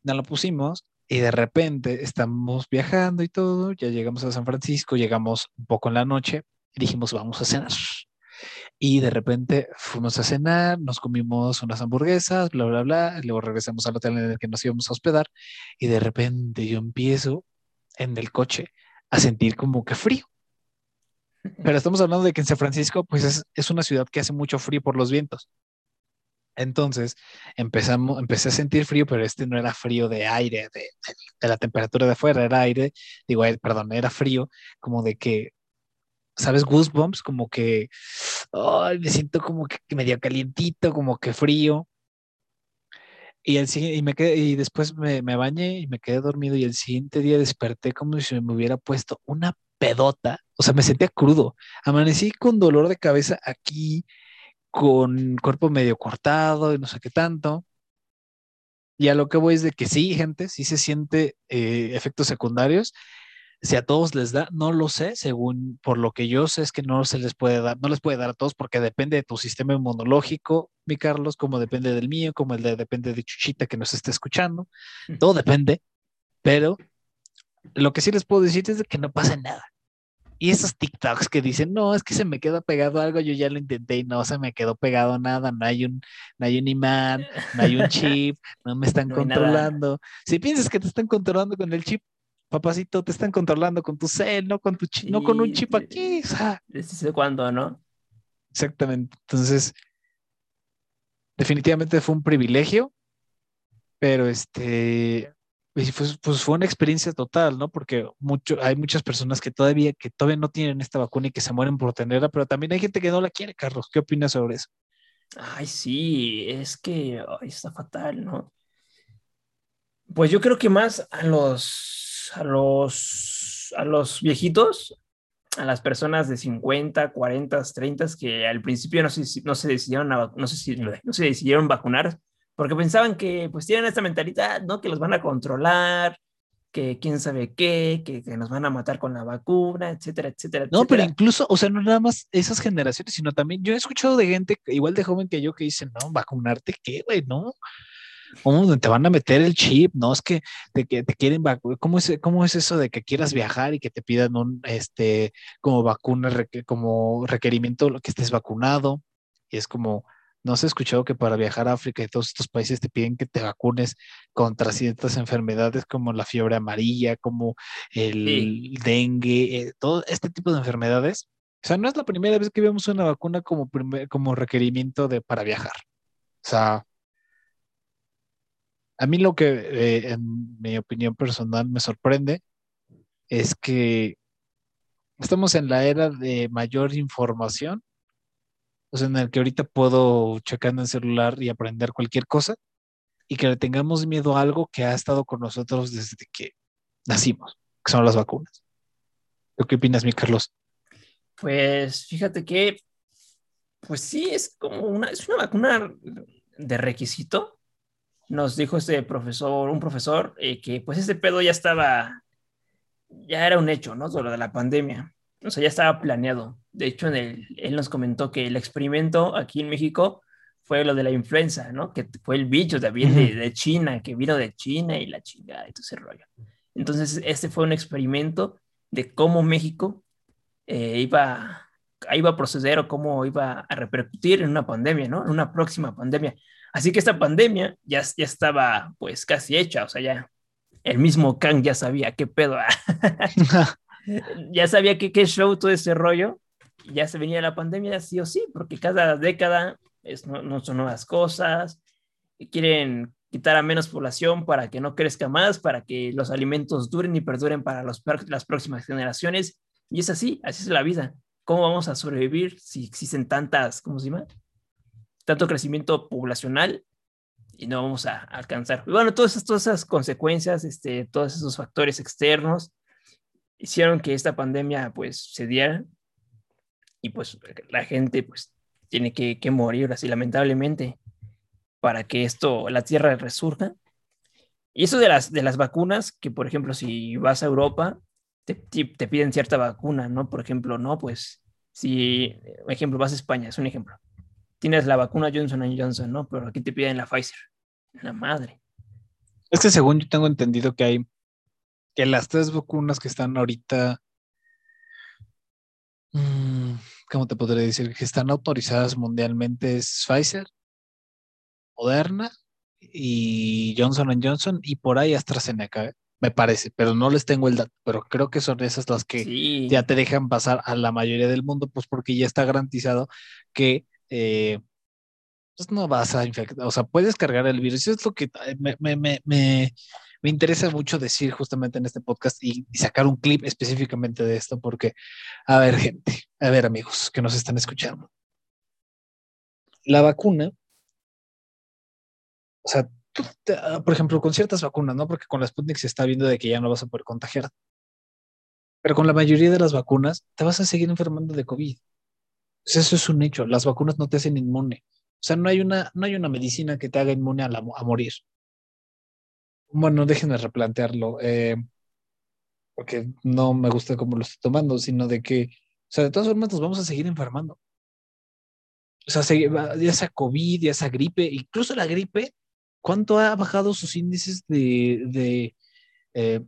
no la pusimos y de repente estamos viajando y todo, ya llegamos a San Francisco, llegamos un poco en la noche y dijimos, vamos a cenar. Y de repente fuimos a cenar, nos comimos unas hamburguesas, bla, bla, bla, luego regresamos al hotel en el que nos íbamos a hospedar y de repente yo empiezo en el coche a sentir como que frío. Pero estamos hablando de que en San Francisco, pues es, es una ciudad que hace mucho frío por los vientos. Entonces empezamos, empecé a sentir frío, pero este no era frío de aire, de, la temperatura de afuera, era aire, digo, perdón, era frío, como de que, ¿sabes? Goosebumps, como que, me siento como que medio calientito, como que frío. Y, el, y, me quedé, y después me, me bañé y me quedé dormido y el siguiente día desperté como si me hubiera puesto una pedota, o sea, me sentía crudo. Amanecí con dolor de cabeza aquí, con cuerpo medio cortado y no sé qué tanto. Y a lo que voy es de que sí, gente, sí se siente eh, efectos secundarios. Si a todos les da, no lo sé, según por lo que yo sé es que no se les puede dar, no les puede dar a todos porque depende de tu sistema inmunológico, mi Carlos, como depende del mío, como el de depende de Chuchita que nos esté escuchando. Todo depende, pero lo que sí les puedo decir es de que no pasa nada. Y esos TikToks que dicen, no, es que se me queda pegado algo, yo ya lo intenté y no se me quedó pegado nada, no hay un, no hay un imán, no hay un chip, no me están controlando. Si piensas que te están controlando con el chip, papacito, te están controlando con tu cel, no con tu chip, no con un chip aquí. O sea, ¿Desde cuándo, no? Exactamente. Entonces, definitivamente fue un privilegio, pero este, pues, fue una experiencia total, ¿no? Porque mucho, hay muchas personas que todavía, que todavía no tienen esta vacuna y que se mueren por tenerla, pero también hay gente que no la quiere, Carlos. ¿Qué opinas sobre eso? Ay, sí, es que está fatal, ¿no? Pues yo creo que más a los, a los, a los viejitos, a las personas de 50, 40, 30 que al principio no se, no se decidieron no sé no se decidieron vacunar porque pensaban que pues tienen esta mentalidad, ¿no? Que los van a controlar, que quién sabe qué, que, nos van a matar con la vacuna, etcétera, etcétera. No, pero incluso, o sea, no nada más esas generaciones, sino también yo he escuchado de gente igual de joven que yo que dicen, no, vacunarte, ¿qué, güey? No. ¿Cómo te van a meter el chip? No, es que te, que te quieren vacunar. ¿Cómo es, ¿Cómo es eso de que quieras viajar y que te pidan un, este, como vacuna, como requerimiento que estés vacunado? Y es como, ¿No has escuchado que para viajar a África y todos estos países te piden que te vacunes contra ciertas enfermedades como la fiebre amarilla, como el dengue, eh, todo este tipo de enfermedades? O sea, no es la primera vez que vemos una vacuna como, como requerimiento de, para viajar. O sea, a mí lo que, eh, en mi opinión personal, me sorprende es que estamos en la era de mayor información o sea, en el que ahorita puedo checar en el celular y aprender cualquier cosa y que le tengamos miedo a algo que ha estado con nosotros desde que nacimos, que son las vacunas. ¿Qué opinas, mi Carlos? Pues fíjate que, pues sí, es como una, es una vacuna de requisito. Nos dijo este profesor, un profesor, eh, que pues ese pedo ya estaba, ya era un hecho, ¿no? Lo de la pandemia o sea, ya estaba planeado. De hecho, en el, él nos comentó que el experimento aquí en México fue lo de la influenza, ¿no? Que fue el bicho también de, de, China, que vino de China y la chingada y todo ese rollo. Entonces, este fue un experimento de cómo México eh, iba, iba a proceder o cómo iba a repercutir en una pandemia, ¿no? En una próxima pandemia. Así que esta pandemia ya, ya estaba pues casi hecha, o sea, ya el mismo Kang ya sabía qué pedo. ya sabía que qué show todo ese rollo, ya se venía la pandemia sí o sí, porque cada década es, no, son nuevas cosas, quieren quitar a menos población para que no crezca más, para que los alimentos duren y perduren para los, las próximas generaciones. Y es así, así es la vida. ¿Cómo vamos a sobrevivir si existen tantas, ¿cómo se llama? Tanto crecimiento poblacional y no vamos a alcanzar. Y bueno, todas esas, todas esas consecuencias, este, todos esos factores externos hicieron que esta pandemia pues se diera y pues la gente pues tiene que, morir así lamentablemente para que esto, la tierra resurja. Y eso de las, de las vacunas, que por ejemplo si vas a Europa, te, te piden cierta vacuna, ¿no? Por ejemplo, no, pues si, por ejemplo, vas a España, es un ejemplo. Tienes la vacuna Johnson Johnson, ¿no? Pero aquí te piden la Pfizer. La madre. Es que según yo tengo entendido que hay que las tres vacunas que están ahorita, mm, ¿cómo te podría decir? Que están autorizadas mundialmente es Pfizer, Moderna y Johnson Johnson y por ahí AstraZeneca, ¿eh? me parece, pero no les tengo el dato, pero creo que son esas las que ya te dejan pasar a la mayoría del mundo, pues porque ya está garantizado que eh, pues no vas a infectar, o sea, puedes cargar el virus. Eso es lo que me, me, me, me, interesa mucho decir justamente en este podcast y, sacar un clip específicamente de esto, porque, a ver, gente, a ver, amigos que nos están escuchando. La vacuna, o sea, Ah, por ejemplo, con ciertas vacunas, ¿no? Porque con la Sputnik se está viendo de que ya no vas a poder contagiar. Pero con la mayoría de las vacunas te vas a seguir enfermando de COVID. Pues eso es un hecho. Las vacunas no te hacen inmune. O sea, no hay una, no hay una medicina que te haga inmune a morir. Bueno, déjenme replantearlo. Eh, porque no me gusta cómo lo estoy tomando, sino de que, o sea, de todas formas nos vamos a seguir enfermando. O sea, ya sea COVID, ya sea gripe, incluso la gripe ¿Cuánto ha bajado sus índices de, eh,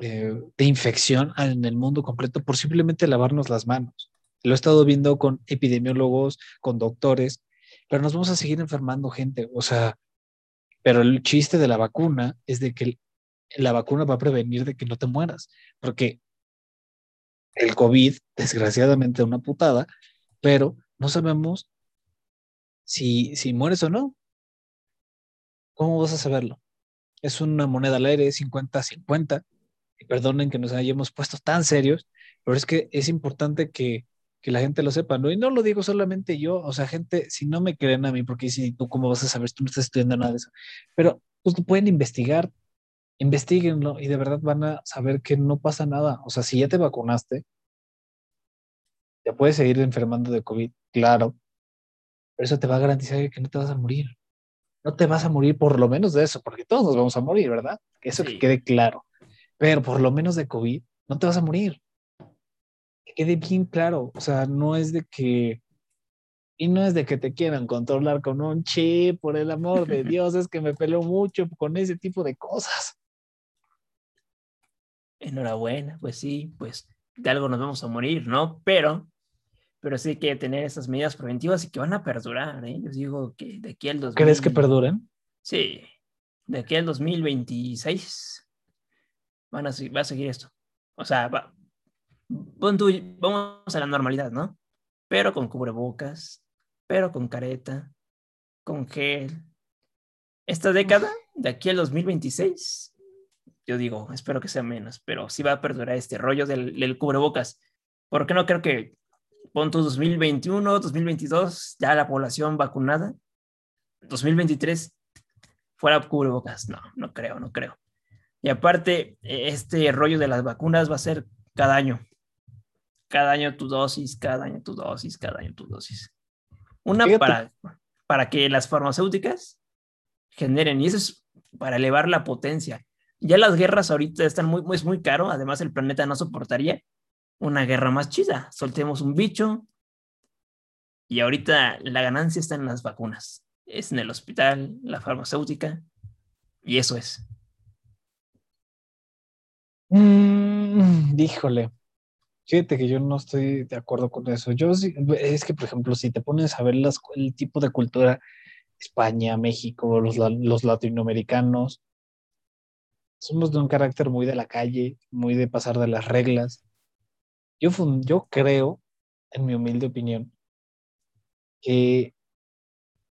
eh, de infección en el mundo completo por simplemente lavarnos las manos? Lo he estado viendo con epidemiólogos, con doctores, pero nos vamos a seguir enfermando gente. O sea, pero el chiste de la vacuna es de que la vacuna va a prevenir de que no te mueras, porque el COVID, desgraciadamente, es una putada, pero no sabemos si, si mueres o no. ¿Cómo vas a saberlo? Es una moneda al aire, 50-50. Y perdonen que nos hayamos puesto tan serios, pero es que es importante que, que, la gente lo sepa, ¿no? Y no lo digo solamente yo, o sea, gente, si no me creen a mí, porque si tú cómo vas a saber, tú no estás estudiando nada de eso, pero pues pueden investigar, investiguenlo y de verdad van a saber que no pasa nada. O sea, si ya te vacunaste, te puedes seguir enfermando de COVID, claro, pero eso te va a garantizar que no te vas a morir no te vas a morir por lo menos de eso, porque todos nos vamos a morir, ¿verdad? Eso que quede claro. Pero por lo menos de COVID, no te vas a morir. Que quede bien claro. O sea, no es de que. Y no es de que te quieran controlar con un chip, por el amor de Dios, es que me peleo mucho con ese tipo de cosas. Enhorabuena, pues sí, pues de algo nos vamos a morir, ¿no? Pero pero sí hay que tener esas medidas preventivas y que van a perdurar. ¿eh? Yo digo que de aquí al 2000... ¿Crees que perduren? Sí, de aquí al 2026 van a, va a seguir esto. O sea, va, vamos a la normalidad, ¿no? Pero con cubrebocas, pero con careta, con gel. Esta década, de aquí al 2026, yo digo, espero que sea menos, pero sí va a perdurar este rollo del, del cubrebocas. Porque no creo que pon 2021, 2022, ya la población vacunada. 2023, fuera cubrebocas. No, no creo, no creo. Y aparte, este rollo de las vacunas va a ser cada año. Cada año tu dosis, cada año tu dosis, cada año tu dosis. Una para, para que las farmacéuticas generen, y eso es para elevar la potencia. Ya las guerras ahorita están muy, muy, muy caro, además el planeta no soportaría una guerra más chida. Soltemos un bicho y ahorita la ganancia está en las vacunas. Es en el hospital, la farmacéutica y eso es. Mm, díjole. Fíjate que yo no estoy de acuerdo con eso. Yo es que, por ejemplo, si te pones a ver el tipo de cultura, España, México, los, los latinoamericanos, somos de un carácter muy de la calle, muy de pasar de las reglas. Yo, yo creo, en mi humilde opinión, que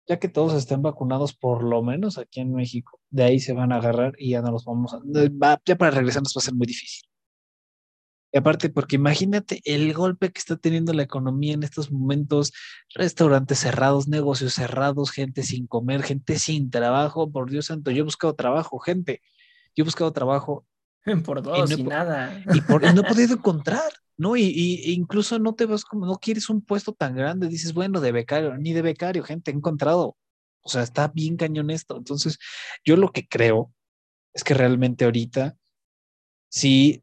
ya que todos estén vacunados, por lo menos aquí en México, de ahí se van a agarrar y ya no los vamos a... ya para regresarnos va a ser muy difícil. Y aparte, porque imagínate el golpe que está teniendo la economía en estos momentos, restaurantes cerrados, negocios cerrados, gente sin comer, gente sin trabajo, por Dios santo, yo he buscado trabajo, gente, yo he buscado trabajo Por dos y, nada. Y, por, no he podido encontrar, ¿no? Y, e incluso no te vas como, no quieres un puesto tan grande, dices, bueno, de becario, ni de becario, gente, he encontrado. O sea, está bien cañón esto. Entonces, yo lo que creo es que realmente ahorita sí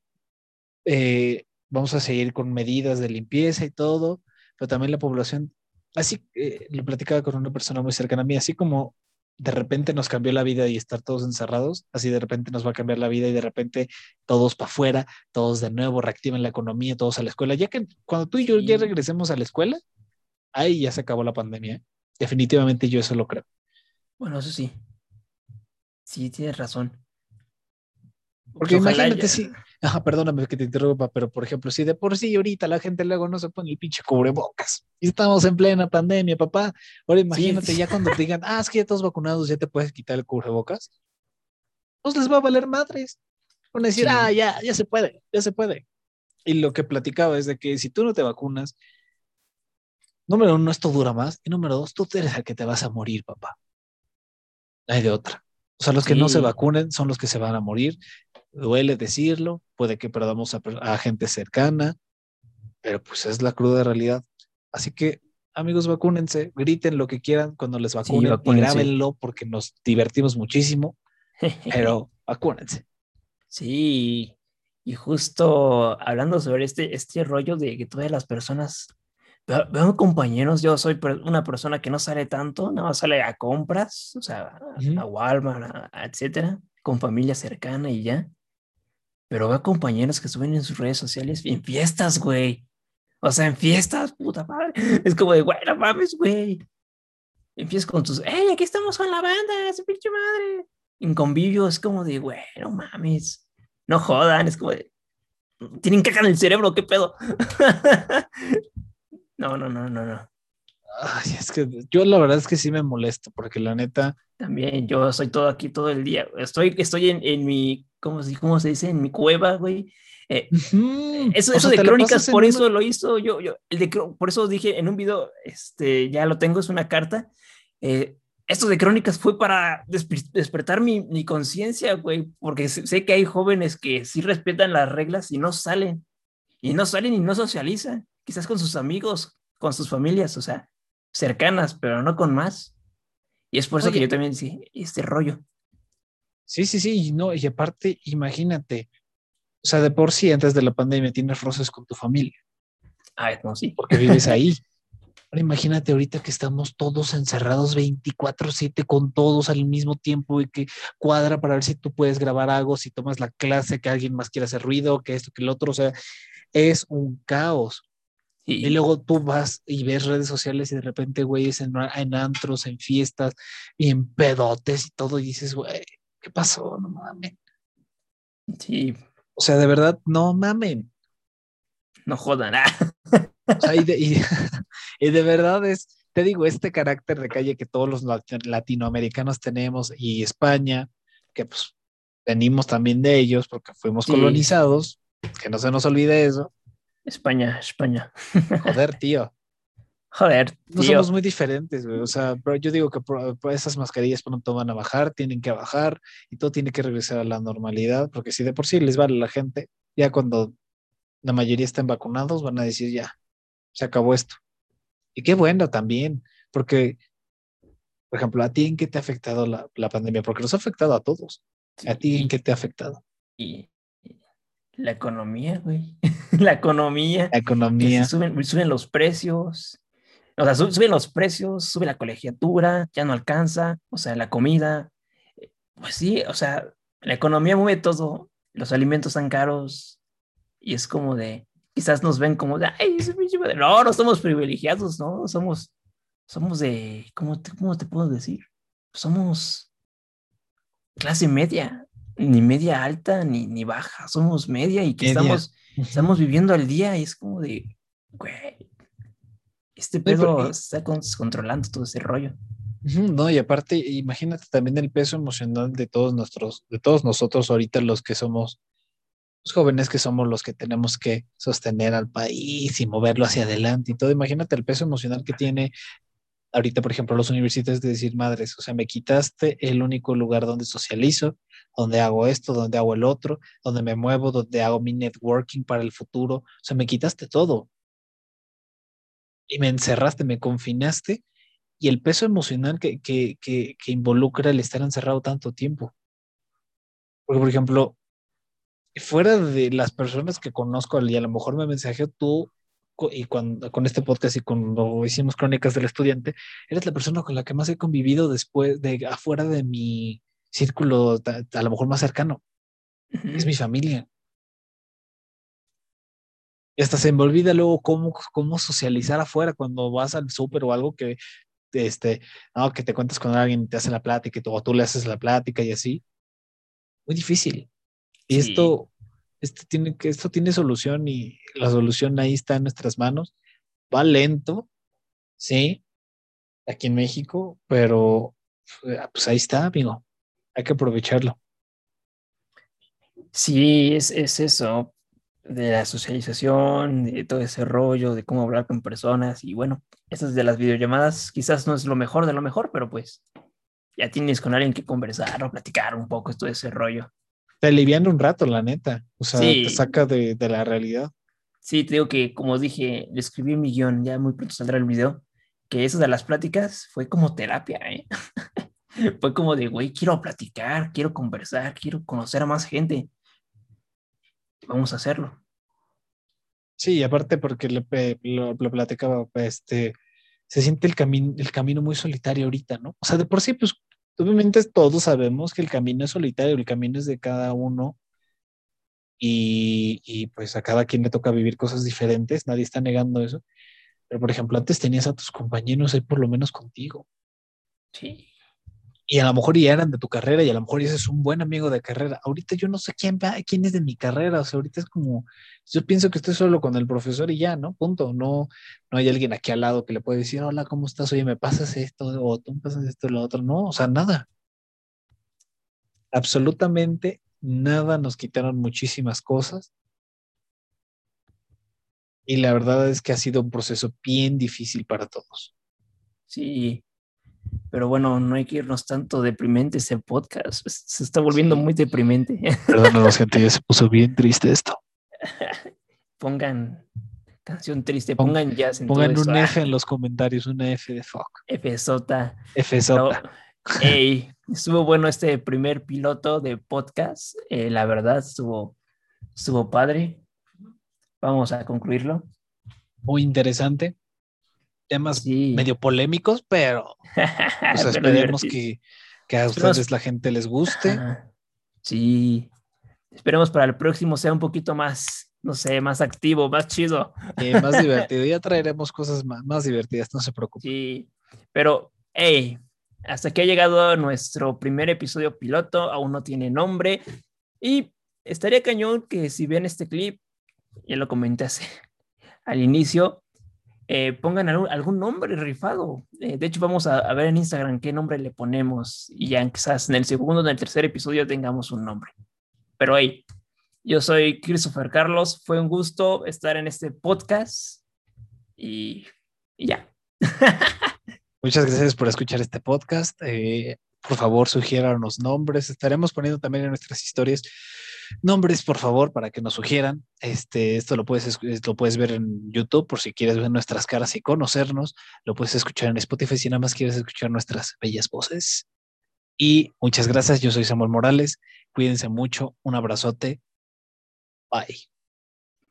eh, vamos a seguir con medidas de limpieza y todo, pero también la población, así eh, lo platicaba con una persona muy cercana a mí, así como de repente nos cambió la vida y estar todos encerrados, así de repente nos va a cambiar la vida y de repente todos para afuera, todos de nuevo reactiven la economía, todos a la escuela, ya que cuando tú y yo ya regresemos a la escuela, ahí ya se acabó la pandemia. ¿eh? Definitivamente yo eso lo creo. Bueno, eso sí. Sí, tienes razón. Porque imagínate si, ajá, perdóname que te interrumpa, pero por ejemplo, si de por sí ahorita la gente luego no se pone el pinche cubrebocas y estamos en plena pandemia, papá, ahora imagínate ya cuando te digan, ah, es que ya todos vacunados, ya te puedes quitar el cubrebocas, pues les va a valer madres. Van a decir, ah, ya, ya se puede, ya se puede. Y lo que platicaba es de que si tú no te vacunas, número uno, esto dura más, y número dos, tú eres el que te vas a morir, papá. No hay de otra. O sea, los que no se vacunen son los que se van a morir duele decirlo, puede que perdamos a, gente cercana, pero pues es la cruda realidad. Así que, amigos, vacúnense, griten lo que quieran cuando les vacunen, y grábenlo porque nos divertimos muchísimo, pero vacúnense. Sí, y justo hablando sobre este, este rollo de que todas las personas, veo, compañeros, yo soy una persona que no sale tanto, nada más sale a compras, o sea, a Walmart, etcétera, con familia cercana y ya pero veo compañeros que suben en sus redes sociales en fiestas, güey. O sea, en fiestas, puta madre. Es como de, güey, no mames, güey. Empiezas con tus, hey, aquí estamos con la banda, su pinche madre. En convivio es como de, güey, no mames. No jodan, es como de, tienen caca en el cerebro, qué pedo. no, no, no, no, no. Ay, es que yo la verdad es que sí me molesto, porque la neta. También, yo soy todo aquí todo el día. Estoy, estoy en, en mi ¿cómo cómo se dice? En mi cueva, güey. Eh, eso, eso de crónicas, por eso lo hizo yo, yo, el de, por eso dije en un video, este, ya lo tengo, es una carta. Eh, esto de crónicas fue para despertar mi, mi conciencia, güey, porque sé que hay jóvenes que sí respetan las reglas y no salen, y no salen y no socializan, quizás con sus amigos, con sus familias, o sea, cercanas, pero no con más. Y es por eso que yo también sí, este rollo. Sí, sí, sí, no, y aparte, imagínate, o sea, de por sí antes de la pandemia tienes roces con tu familia. Ah, no, sí. Porque vives ahí. Ahora imagínate ahorita que estamos todos encerrados 24/7 con todos al mismo tiempo y que cuadra para ver si tú puedes grabar algo, si tomas la clase, que alguien más quiera hacer ruido, que esto, que el otro, o sea, es un caos. Y luego tú vas y ves redes sociales y de repente, güey, en, en antros, en fiestas y en pedotes y todo, y dices, güey, ¿Qué pasó? No mames. Sí. O sea, de verdad, no mamen. No jodan. O sea, y, de, verdad es, te digo, este carácter de calle que todos los latinoamericanos tenemos y España, que pues venimos también de ellos porque fuimos colonizados, que no se nos olvide eso. España, España. Joder, tío. Joder. No somos muy diferentes, güey. O sea, yo digo que esas mascarillas pronto van a bajar, tienen que bajar y todo tiene que regresar a la normalidad, porque si de por sí les vale a la gente, ya cuando la mayoría estén vacunados, van a decir ya, se acabó esto. Y qué bueno también, porque, por ejemplo, ¿a ti en qué te ha afectado la, pandemia? Porque nos ha afectado a todos. ¿A ti en qué te ha afectado? Y la economía, güey. la economía. La economía. Suben, suben los precios o sea, suben los precios, sube la colegiatura, ya no alcanza, o sea, la comida. Pues sí, o sea, la economía mueve todo, los alimentos están caros y es como de, quizás nos ven como de, ay, no, no somos privilegiados, ¿no? Somos, somos de, ¿cómo te, cómo te puedo decir? Somos clase media, ni media alta, ni, ni baja, somos media y que estamos, estamos viviendo al día y es como de, güey, este pedo está controlando todo ese rollo. No, y aparte, imagínate también el peso emocional de todos nuestros, de todos nosotros ahorita los que somos los jóvenes que somos los que tenemos que sostener al país y moverlo hacia adelante y todo. Imagínate el peso emocional que tiene ahorita, por ejemplo, los universitarios de decir, madres, o sea, me quitaste el único lugar donde socializo, donde hago esto, donde hago el otro, donde me muevo, donde hago mi networking para el futuro. O sea, me quitaste todo. Y me encerraste, me confinaste y el peso emocional que, que, que, que involucra el estar encerrado tanto tiempo. Porque, por ejemplo, fuera de las personas que conozco y a lo mejor me mensajeó tú y cuando, con este podcast y cuando hicimos Crónicas del Estudiante, eres la persona con la que más he convivido después de afuera de mi círculo a, lo mejor más cercano. Es mi familia. Y hasta se me olvida luego cómo, cómo socializar afuera cuando vas al súper o algo que, este, no, que te cuentas con alguien, te hace la plática y tú, o tú le haces la plática y así. Muy difícil. Y esto, esto tiene, esto tiene solución y la solución ahí está en nuestras manos. Va lento, sí, aquí en México, pero pues ahí está, amigo. Hay que aprovecharlo. Sí, es, es eso, de la socialización, de todo ese rollo, de cómo hablar con personas. Y bueno, esas de las videollamadas quizás no es lo mejor de lo mejor, pero pues ya tienes con alguien que conversar o platicar un poco esto de ese rollo te alivian un rato, la neta. O sea, te saca de, la realidad. Sí, te digo que, como dije, le escribí mi guion, ya muy pronto saldrá el video, que eso de las pláticas fue como terapia, ¿eh? fue como de, güey, quiero platicar, quiero conversar, quiero conocer a más gente. Vamos a hacerlo. Sí, aparte porque lo, lo, platicaba, este, se siente el, camino el camino muy solitario ahorita, ¿no? O sea, de por sí, pues Obviamente todos sabemos que el camino es solitario, el camino es de cada uno y, y, pues a cada quien le toca vivir cosas diferentes, nadie está negando eso. Pero por ejemplo, antes tenías a tus compañeros ahí por lo menos contigo. Sí y a lo mejor ya eran de tu carrera y a lo mejor ese es un buen amigo de carrera. Ahorita yo no sé quién va, quién es de mi carrera, o sea, ahorita es como, yo pienso que estoy solo con el profesor y ya, ¿no? Punto. No, no hay alguien aquí al lado que le puede decir, hola, ¿cómo estás? Oye, ¿me pasas esto? O tú me pasas esto, lo otro. No, o sea, nada. Absolutamente nada. Nos quitaron muchísimas cosas. Y la verdad es que ha sido un proceso bien difícil para todos. Sí, pero bueno, no hay que irnos tanto deprimente ese podcast. Se está volviendo muy deprimente. Perdónanos, gente, ya se puso bien triste esto. Pongan canción triste, pongan jazz en Pongan un F en los comentarios, una F de fuck. F sota. F sota. Hey, estuvo bueno este primer piloto de podcast. Eh, la verdad, estuvo, estuvo padre. Vamos a concluirlo. Muy interesante temas medio polémicos, pero esperemos que, a ustedes la gente les guste. Sí, esperemos para el próximo sea un poquito más, no sé, más activo, más chido. más divertido. Ya traeremos cosas más, más divertidas, no se preocupen. Sí, pero, hey, hasta que ha llegado nuestro primer episodio piloto, aún no tiene nombre. Y estaría cañón que si ven este clip, ya lo comenté al inicio, eh, pongan algún, nombre rifado. Eh, de hecho, vamos a, ver en Instagram qué nombre le ponemos y ya quizás en el segundo o en el tercer episodio tengamos un nombre. Pero hey, yo soy Christopher Carlos, fue un gusto estar en este podcast y, ya. Muchas gracias por escuchar este podcast. Eh, por favor, sugieran los nombres. Estaremos poniendo también en nuestras historias nombres, por favor, para que nos sugieran. Este, esto lo puedes, lo puedes ver en YouTube por si quieres ver nuestras caras y conocernos. Lo puedes escuchar en Spotify si nada más quieres escuchar nuestras bellas voces. Y muchas gracias. Yo soy Samuel Morales. Cuídense mucho. Un abrazote. Bye.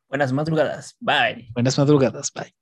Buenas madrugadas. Bye. Buenas madrugadas. Bye.